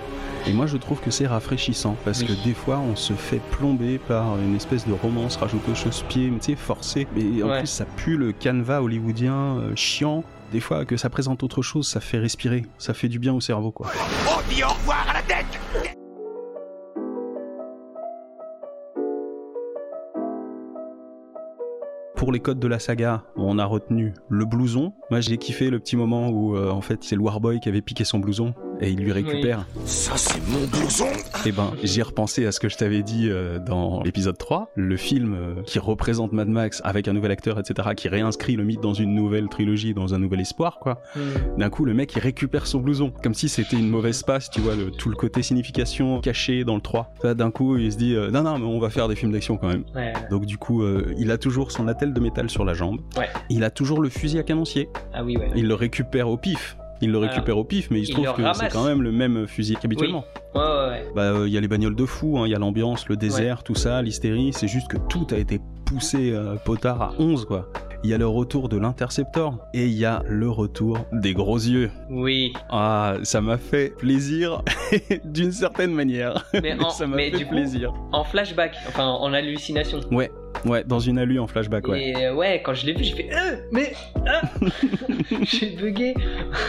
Speaker 1: Et moi, je trouve que c'est rafraîchissant parce
Speaker 2: Oui.
Speaker 1: que des fois, on se fait plomber par une espèce de romance rajoutée au chausse-pied, tu sais, forcée. Mais en
Speaker 2: Ouais.
Speaker 1: plus, ça pue le canevas hollywoodien euh, chiant. Des fois, que ça présente autre chose, ça fait respirer, ça fait du bien au cerveau, quoi.
Speaker 4: On dit au revoir à la tête
Speaker 1: Pour les codes de la saga, on a retenu le blouson. Moi, j'ai kiffé le petit moment où, euh, en fait, c'est le Warboy qui avait piqué son blouson et il lui récupère.
Speaker 4: Ça, c'est mon blouson
Speaker 1: Et ben, j'ai repensé à ce que je t'avais dit euh, dans l'épisode 3, le film euh, qui représente Mad Max avec un nouvel acteur, etc., qui réinscrit le mythe dans une nouvelle trilogie, dans un nouvel espoir, quoi. D'un coup, le mec, il récupère son blouson, comme si c'était une mauvaise passe, tu vois, le, tout le côté signification caché dans le 3. Ça, D'un coup, il se dit, euh, non, non, mais on va faire des films d'action quand même.
Speaker 2: Ouais.
Speaker 1: Donc du coup, il a toujours son attelle de métal sur la jambe.
Speaker 2: Ouais.
Speaker 1: Il a toujours le fusil à canoncier.
Speaker 2: Ah oui, ouais.
Speaker 1: Il le récupère au pif. Il le récupère au pif, mais il se trouve que c'est quand même le même fusil qu'habituellement.
Speaker 2: Ouais, ouais, ouais.
Speaker 1: Bah, euh, il y a les bagnoles de fou, hein, il y a l'ambiance, le désert, tout ça, l'hystérie. C'est juste que tout a été poussé euh, potard à 11, quoi. Il y a le retour de l'interceptor et il y a le retour des gros yeux.
Speaker 2: Oui.
Speaker 1: Ah, ça m'a fait plaisir d'une certaine manière.
Speaker 2: Mais, en,
Speaker 1: ça m'a fait
Speaker 2: du coup,
Speaker 1: plaisir.
Speaker 2: en flashback, enfin en hallucination.
Speaker 1: Ouais, ouais, dans une alu en flashback, ouais.
Speaker 2: Et euh, ouais, quand je l'ai vu, j'ai fait euh, mais ah j'ai bugué.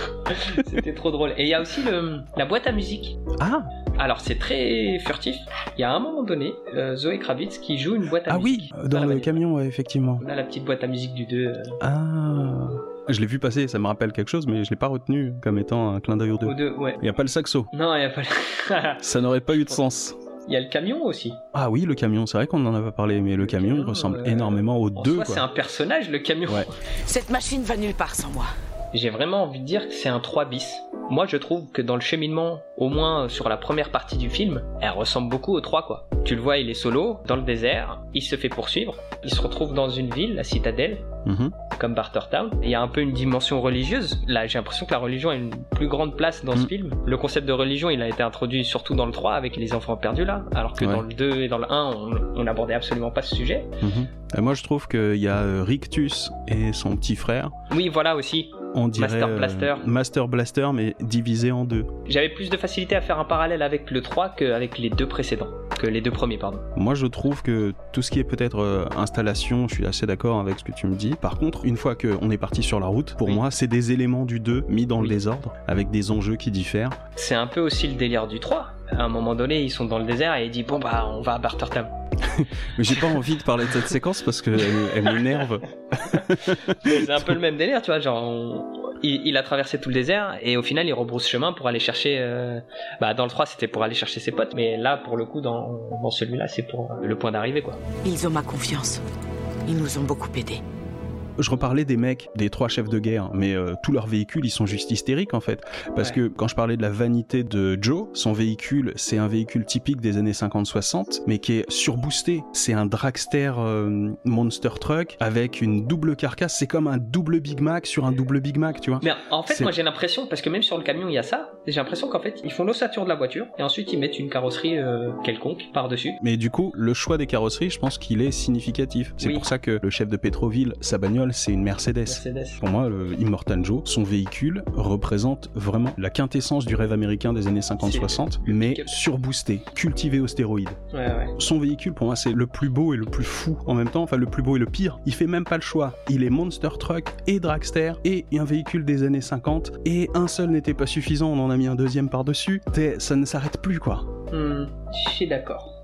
Speaker 2: C'était trop drôle. Et il y a aussi le, la boîte à musique.
Speaker 1: Ah,
Speaker 2: Alors c'est très furtif. Il y a un moment donné, euh, Zoé Kravitz qui joue une boîte à
Speaker 1: ah oui,
Speaker 2: musique.
Speaker 1: dans le camion, ouais, effectivement.
Speaker 2: On a la petite boîte à musique du 2. euh,
Speaker 1: Ah. Je l'ai vu passer, ça me rappelle quelque chose, mais je l'ai pas retenu comme étant un clin d'œil aux deux.
Speaker 2: 2, ouais.
Speaker 1: Il y a pas le saxo.
Speaker 2: Non, il y a pas. le-
Speaker 1: Ça n'aurait pas eu de sens.
Speaker 2: Il y a le camion aussi.
Speaker 1: Ah oui, le camion, c'est vrai qu'on en a pas parlé, mais le camion, il ressemble
Speaker 2: euh,
Speaker 1: énormément aux
Speaker 2: En
Speaker 1: deux.
Speaker 2: c'est un personnage, le camion.
Speaker 1: Ouais.
Speaker 7: Cette machine va nulle part sans moi.
Speaker 2: J'ai vraiment envie de dire que c'est un 3 bis. Moi, je trouve que dans le cheminement, au moins sur la première partie du film, elle ressemble beaucoup au 3, quoi. Tu le vois, il est solo, dans le désert, il se fait poursuivre, il se retrouve dans une ville, la citadelle,
Speaker 1: Mhm.
Speaker 2: comme Bartertown. Il y a un peu une dimension religieuse. Là, j'ai l'impression que la religion a une plus grande place dans ce
Speaker 1: Mm.
Speaker 2: film. Le concept de religion, il a été introduit surtout dans le 3 avec les enfants perdus là, alors que
Speaker 1: Ouais.
Speaker 2: dans le 2 et dans le 1, on, n'abordait absolument pas ce sujet.
Speaker 1: Mhm. Et moi, je trouve qu'il y a euh, Rictus et son petit frère.
Speaker 2: Oui, voilà aussi.
Speaker 1: On dirait
Speaker 2: Master
Speaker 1: euh,
Speaker 2: Blaster.
Speaker 1: Master Blaster, mais divisé en deux.
Speaker 2: J'avais plus de facilité à faire un parallèle avec le 3 qu'avec les deux précédents. Que les deux premiers, pardon.
Speaker 1: Moi, je trouve que tout ce qui est peut-être euh, installation, je suis assez d'accord avec ce que tu me dis. Par contre, une fois qu'on est parti sur la route, pour
Speaker 2: Oui.
Speaker 1: moi, c'est des éléments du 2 mis dans le désordre, avec des enjeux qui diffèrent.
Speaker 2: C'est un peu aussi le délire du 3. À un moment donné, ils sont dans le désert et il dit Bon, bah, on va à Bartertown.
Speaker 1: Mais j'ai pas envie de parler de cette séquence parce qu'elle elle m'énerve.
Speaker 2: C'est un peu le même délire, tu vois. Genre, on- il, il a traversé tout le désert et au final, il rebrousse chemin pour aller chercher. euh, Bah, dans le 3, c'était pour aller chercher ses potes, mais là, pour le coup, dans, dans celui-là, c'est pour le point d'arrivée, quoi.
Speaker 7: Ils ont ma confiance. Ils nous ont beaucoup aidés.
Speaker 1: Je reparlais des mecs, des trois chefs de guerre, mais euh, tous leurs véhicules, ils sont juste hystériques en fait. Parce
Speaker 2: Ouais.
Speaker 1: que quand je parlais de la vanité de Joe, son véhicule, c'est un véhicule typique des années 50-60, mais qui est surboosté. C'est un dragster euh, monster truck avec une double carcasse. C'est comme un double Big Mac sur un double Big Mac, tu vois.
Speaker 2: Mais en fait, moi, j'ai l'impression, parce que même sur le camion, il y a ça. J'ai l'impression qu'en fait, ils font l'ossature de la voiture et ensuite ils mettent une carrosserie euh, quelconque par-dessus.
Speaker 1: Mais du coup, le choix des carrosseries, je pense qu'il est significatif. C'est
Speaker 2: Oui.
Speaker 1: pour ça que le chef de Petroville, sa bagnole, c'est une Mercedes.
Speaker 2: Mercedes.
Speaker 1: Pour moi, le Immortal Joe, son véhicule représente vraiment la quintessence du rêve américain des années 50-60,
Speaker 2: le
Speaker 1: mais surboosté, cultivé aux stéroïdes.
Speaker 2: Ouais, ouais.
Speaker 1: Son véhicule, pour moi, c'est le plus beau et le plus fou en même temps, enfin le plus beau et le pire. Il fait même pas le choix. Il est monster truck et dragster et un véhicule des années 50 et un seul n'était pas suffisant, on en a mis un deuxième par-dessus. Ça ne s'arrête plus quoi.
Speaker 2: Hmm, je suis d'accord.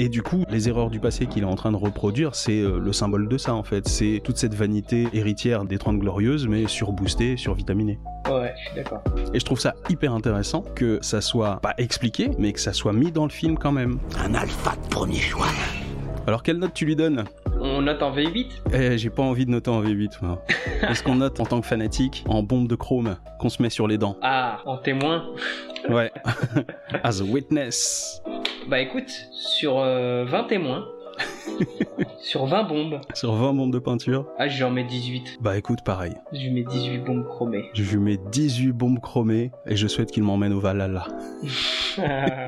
Speaker 1: Et du coup, les erreurs du passé qu'il est en train de reproduire, c'est euh, le symbole de ça en fait. C'est toute cette vanité héritière des 30 glorieuses, mais surboostée, survitaminée.
Speaker 2: Ouais, je suis d'accord.
Speaker 1: Et je trouve ça hyper intéressant que ça soit pas expliqué, mais que ça soit mis dans le film quand même.
Speaker 3: Un alpha de premier choix.
Speaker 1: Alors quelle note tu lui donnes?
Speaker 2: On note en V8
Speaker 1: Eh, j'ai pas envie de noter en V8 moi. Est-ce qu'on note en tant que fanatique en bombe de chrome qu'on se met sur les dents?
Speaker 2: Ah, en témoin
Speaker 1: Ouais. As a witness.
Speaker 2: Bah écoute, sur euh, 20 témoins, sur 20 bombes,
Speaker 1: Sur 20 bombes de peinture.
Speaker 2: ah j'en mets 18.
Speaker 1: Bah écoute, pareil.
Speaker 2: Je lui mets 18 bombes chromées.
Speaker 1: Je lui mets 18 bombes chromées et je souhaite qu'il m'emmène au Valhalla.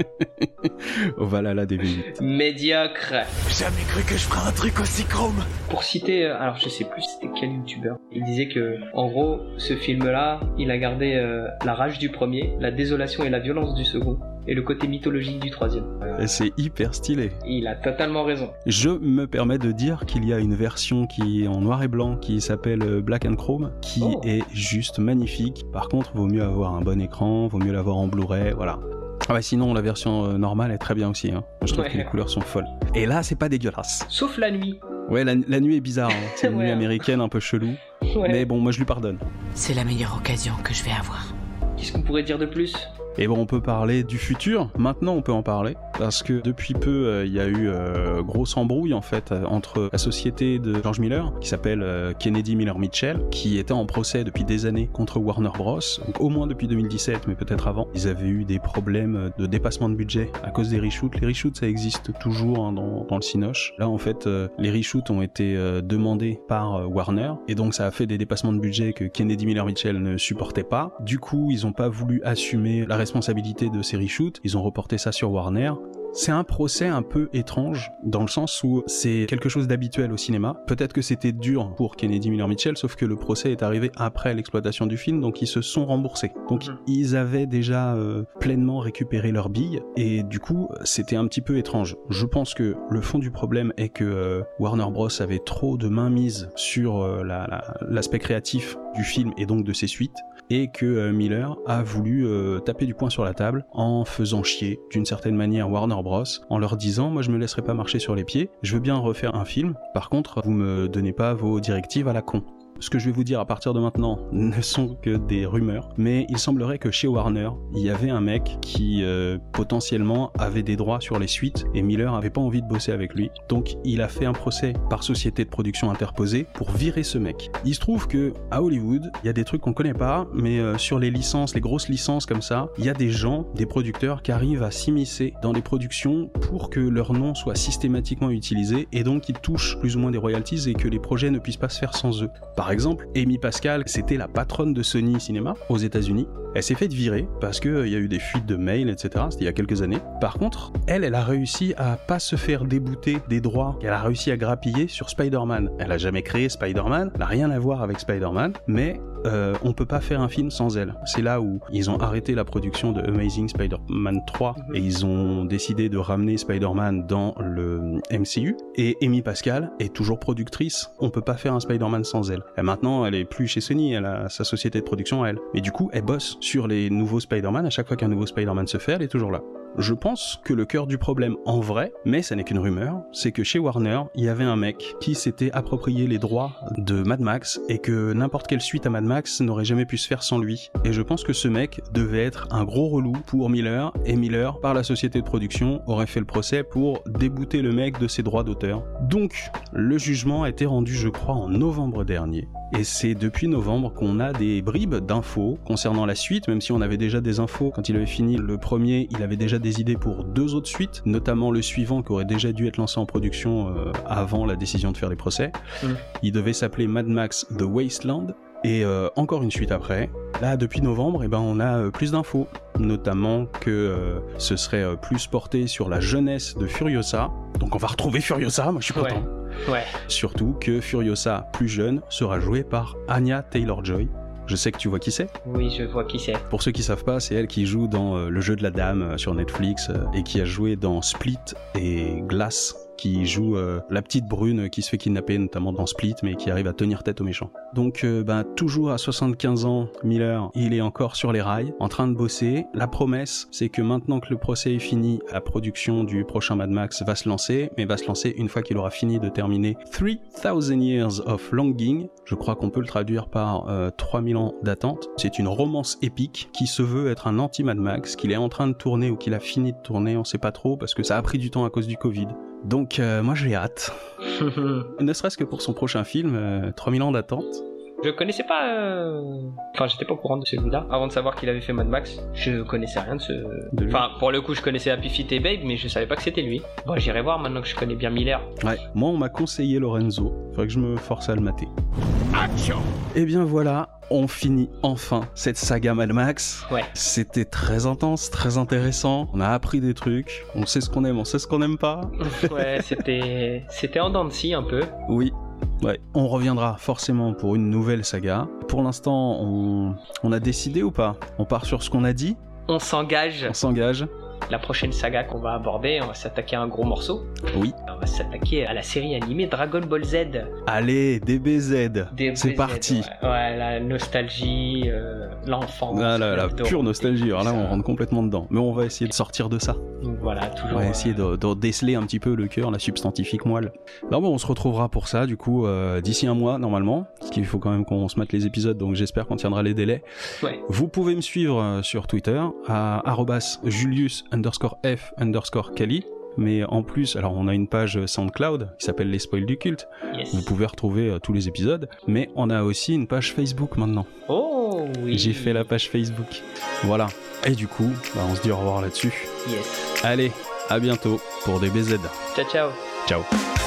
Speaker 1: Au Valhalla des V8.
Speaker 2: Médiocre.
Speaker 3: Jamais cru que je ferais un truc aussi chrome.
Speaker 2: Pour citer, euh, alors je sais plus c'était quel youtubeur, il disait que en gros ce film-là, il a gardé euh, la rage du premier, la désolation et la violence du second, et le côté mythologique du troisième.
Speaker 1: Et c'est hyper stylé.
Speaker 2: Il a totalement raison.
Speaker 1: Je me permets de dire qu'il y a une version qui est en noir et blanc qui s'appelle Black and Chrome qui
Speaker 2: Oh.
Speaker 1: est juste magnifique. Par contre, vaut mieux avoir un bon écran, vaut mieux l'avoir en Blu-ray, voilà. Ah ouais, sinon la version euh, normale est très bien aussi. hein. Je trouve
Speaker 2: Ouais.
Speaker 1: que les couleurs sont folles. Et là, c'est pas dégueulasse.
Speaker 2: Sauf la nuit.
Speaker 1: Ouais, la, la nuit est bizarre. hein. C'est une
Speaker 2: Ouais.
Speaker 1: nuit américaine un peu chelou.
Speaker 2: Ouais.
Speaker 1: Mais bon, moi je lui pardonne.
Speaker 7: C'est la meilleure occasion que je vais avoir.
Speaker 2: Qu'est-ce qu'on pourrait dire de plus?
Speaker 1: Et bon, on peut parler du futur. Maintenant, on peut en parler. Parce que depuis peu, euh, il y a eu euh, grosse embrouille, en fait, euh, entre la société de George Miller, qui s'appelle Kennedy Miller Mitchell, qui était en procès depuis des années contre Warner Bros. Donc, au moins depuis 2017, mais peut-être avant. Ils avaient eu des problèmes de dépassement de budget à cause des reshoots. Les reshoots, ça existe toujours hein, dans, dans le Cinoche. Là, en fait, les reshoots ont été demandés par Warner. Et donc, ça a fait des dépassements de budget que Kennedy Miller Mitchell ne supportait pas. Du coup, ils n'ont pas voulu assumer la responsabilité de ces reshoots. Ils ont reporté ça sur Warner. C'est un procès un peu étrange dans le sens où c'est quelque chose d'habituel au cinéma. Peut-être que c'était dur pour Kennedy Miller Mitchell, sauf que le procès est arrivé après l'exploitation du film, donc ils se sont remboursés. Donc
Speaker 2: Mhm.
Speaker 1: ils avaient déjà euh, pleinement récupéré leurs billes et du coup c'était un petit peu étrange. Je pense que le fond du problème est que euh, Warner Bros avait trop de mainmise sur euh, la- la- l'aspect créatif du film et donc de ses suites et que euh, Miller a voulu euh, taper du poing sur la table en faisant chier d'une certaine manière Warner Bros en leur disant moi je me laisserai pas marcher sur les pieds, je veux bien refaire un film, par contre vous me donnez pas vos directives à la con. Ce que je vais vous dire à partir de maintenant ne sont que des rumeurs, mais il semblerait que chez Warner, il y avait un mec qui euh, potentiellement avait des droits sur les suites et Miller avait pas envie de bosser avec lui. Donc il a fait un procès par société de production interposée pour virer ce mec. Il se trouve que à Hollywood, il y a des trucs qu'on connaît pas, mais euh, sur les licences, les grosses licences comme ça, il y a des gens, des producteurs qui arrivent à s'immiscer dans les productions pour que leur nom soit systématiquement utilisé et donc qu'ils touchent plus ou moins des royalties et que les projets ne puissent pas se faire sans eux. Exemple, Amy Pascal, c'était la patronne de Sony Cinéma aux États-Unis. Elle s'est faite virer parce qu'il y a eu des fuites de mails, etc. C'était il y a quelques années. Par contre, elle, elle a réussi à pas se faire débouter des droits qu'elle a réussi à grappiller sur Spider-Man. Elle a jamais créé Spider-Man, n'a rien à voir avec Spider-Man, mais euh, on peut pas faire un film sans elle. C'est là où ils ont arrêté la production de Amazing Spider-Man 3
Speaker 2: Mhm.
Speaker 1: et ils ont décidé de ramener Spider-Man dans le MCU. Et Amy Pascal est toujours productrice. On peut pas faire un Spider-Man sans elle. Et maintenant, elle est plus chez Sony, elle a sa société de production à elle. Mais du coup, elle bosse sur les nouveaux Spider-Man. À chaque fois qu'un nouveau Spider-Man se fait, elle est toujours là. Je pense que le cœur du problème en vrai, mais ça n'est qu'une rumeur, c'est que chez Warner, il y avait un mec qui s'était approprié les droits de Mad Max et que n'importe quelle suite à Mad Max n'aurait jamais pu se faire sans lui. Et je pense que ce mec devait être un gros relou pour Miller et Miller, par la société de production, aurait fait le procès pour débouter le mec de ses droits d'auteur. Donc, le jugement a été rendu, je crois, en novembre dernier. Et c'est depuis novembre qu'on a des bribes d'infos concernant la suite, même si on avait déjà des infos quand il avait fini le premier, il avait déjà des idées pour deux autres suites, notamment le suivant qui aurait déjà dû être lancé en production euh, avant la décision de faire les procès.
Speaker 2: Mm.
Speaker 1: Il devait s'appeler Mad Max The Wasteland. Et euh, encore une suite après. Là, depuis novembre, eh ben, on a euh, plus d'infos. notamment que euh, ce serait plus porté sur la jeunesse de Furiosa. Donc on va retrouver Furiosa, moi je suis content.
Speaker 2: Ouais.
Speaker 1: Surtout que Furiosa, plus jeune, sera jouée par Anya Taylor-Joy. Je sais que tu vois qui c'est.
Speaker 2: Oui, je vois qui c'est.
Speaker 1: Pour ceux qui savent pas, c'est elle qui joue dans euh, Le jeu de la dame euh, sur Netflix euh, et qui a joué dans Split et Glass qui joue euh, la petite brune qui se fait kidnapper notamment dans Split mais qui arrive à tenir tête aux méchants. Donc euh, ben, toujours à 75 ans, Miller, il est encore sur les rails, en train de bosser. La promesse, c'est que maintenant que le procès est fini, la production du prochain Mad Max va se lancer, mais va se lancer une fois qu'il aura fini de terminer 3000 Years of Longing. Je crois qu'on peut le traduire par euh, 3000 ans d'attente. C'est une romance épique qui se veut être un anti-Mad Max, qu'il est en train de tourner ou qu'il a fini de tourner, on sait pas trop, parce que ça a pris du temps à cause du Covid. Donc euh, moi j'ai hâte. ne serait-ce que pour son prochain film, euh, 3000 ans d'attente.
Speaker 2: Je connaissais pas. euh, Enfin, j'étais pas au courant de celui-là. Avant de savoir qu'il avait fait Mad Max, je connaissais rien de ce.
Speaker 1: De.
Speaker 2: Enfin, pour le coup, je connaissais Happy Feet et Babe, mais je savais pas que c'était lui. Bon, j'irai voir maintenant que je connais bien Miller.
Speaker 1: Ouais, moi on m'a conseillé Lorenzo, faudrait que je me force à le mater. Et bien voilà, on finit enfin cette saga Mad Max.
Speaker 2: Ouais.
Speaker 1: C'était très intense, très intéressant, on a appris des trucs, on sait ce qu'on aime, on sait ce qu'on n'aime pas.
Speaker 2: ouais, c'était. C'était en dents de scie un peu.
Speaker 1: Oui. Ouais, on reviendra forcément pour une nouvelle saga. Pour l'instant, on... on a décidé ou pas? On part sur ce qu'on a dit?
Speaker 2: On s'engage.
Speaker 1: On s'engage
Speaker 2: La prochaine saga qu'on va aborder, on va s'attaquer à un gros morceau.
Speaker 1: Oui.
Speaker 2: On va s'attaquer à la série animée Dragon Ball Z.
Speaker 1: Allez, DBZ
Speaker 2: DBZ,
Speaker 1: C'est parti
Speaker 2: Ouais, Ouais, la nostalgie, euh, l'enfance.
Speaker 1: Ah là, la pure nostalgie, alors là on rentre complètement dedans. Mais on va essayer de sortir de ça.
Speaker 2: Donc voilà,
Speaker 1: On
Speaker 2: toujours.
Speaker 1: va essayer
Speaker 2: euh,
Speaker 1: de, de déceler un petit peu le cœur, la substantifique moelle. Non, bon, on se retrouvera pour ça, du coup, euh, d'ici un mois, normalement. Parce qu'il faut quand même qu'on se mette les épisodes, donc j'espère qu'on tiendra les délais.
Speaker 2: Ouais.
Speaker 1: Vous pouvez me suivre euh, sur Twitter, à Julius underscore F underscore Kali. Mais en plus, alors on a une page SoundCloud qui s'appelle Les Spoils du Culte.
Speaker 2: Yes.
Speaker 1: Vous pouvez retrouver euh, tous les épisodes. Mais on a aussi une page Facebook maintenant.
Speaker 2: Oh oui.
Speaker 1: J'ai fait la page Facebook. Voilà. Et du coup, bah, on se dit au revoir là-dessus.
Speaker 2: Yes.
Speaker 1: Allez, à bientôt pour des BZ.
Speaker 2: Ciao, ciao.
Speaker 1: Ciao.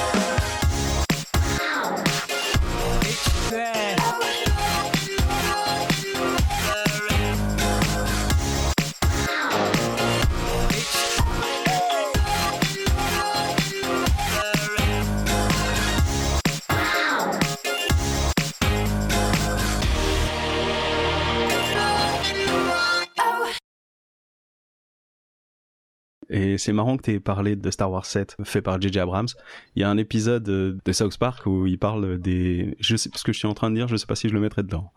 Speaker 1: Et c'est marrant que tu aies parlé de Star Wars 7 fait par J.J. Abrams. Il y a un épisode euh, de South Park où il parle des... Je sais ce que je suis en train de dire, je sais pas si je le mettrai dedans.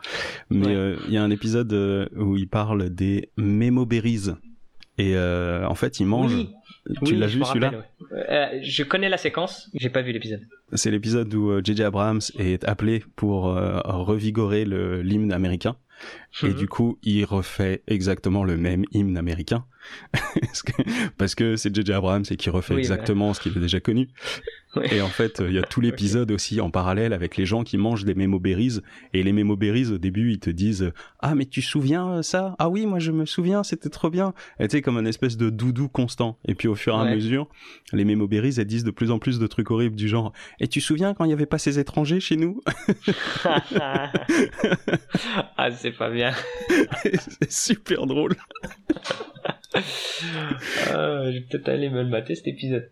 Speaker 1: Mais
Speaker 2: Ouais.
Speaker 1: euh, il y a un épisode euh, où il parle des Memo Berries. Et euh, en fait, il mange...
Speaker 2: Oui.
Speaker 1: Tu
Speaker 2: Oui,
Speaker 1: l'as vu celui-là?
Speaker 2: ouais. Euh, Je connais la séquence, j'ai pas vu l'épisode.
Speaker 1: C'est l'épisode où J.J. Abrams est appelé pour revigorer le- l'hymne américain. Et
Speaker 2: Mhm.
Speaker 1: du coup, il refait exactement le même hymne américain. Parce que- c'est J.J. Abrams et qui refait
Speaker 2: Oui,
Speaker 1: exactement ce qu'il a déjà connu.
Speaker 2: Ouais.
Speaker 1: Et en fait, il y a tout l'épisode aussi en parallèle avec les gens qui mangent des Memo Berries. Et les Memo Berries, au début, ils te disent Ah, mais tu te souviens euh, ça? Ah oui, moi je me souviens, c'était trop bien. Et tu sais, comme un espèce de doudou constant. Et puis au fur et à mesure, les Memo Berries, elles disent de plus en plus de trucs horribles du genre Et tu te souviens quand il n'y avait pas ces étrangers chez nous?
Speaker 2: Ah, c'est pas bien.
Speaker 1: C'est super drôle.
Speaker 2: Ah, je vais peut-être aller me le mater cet épisode.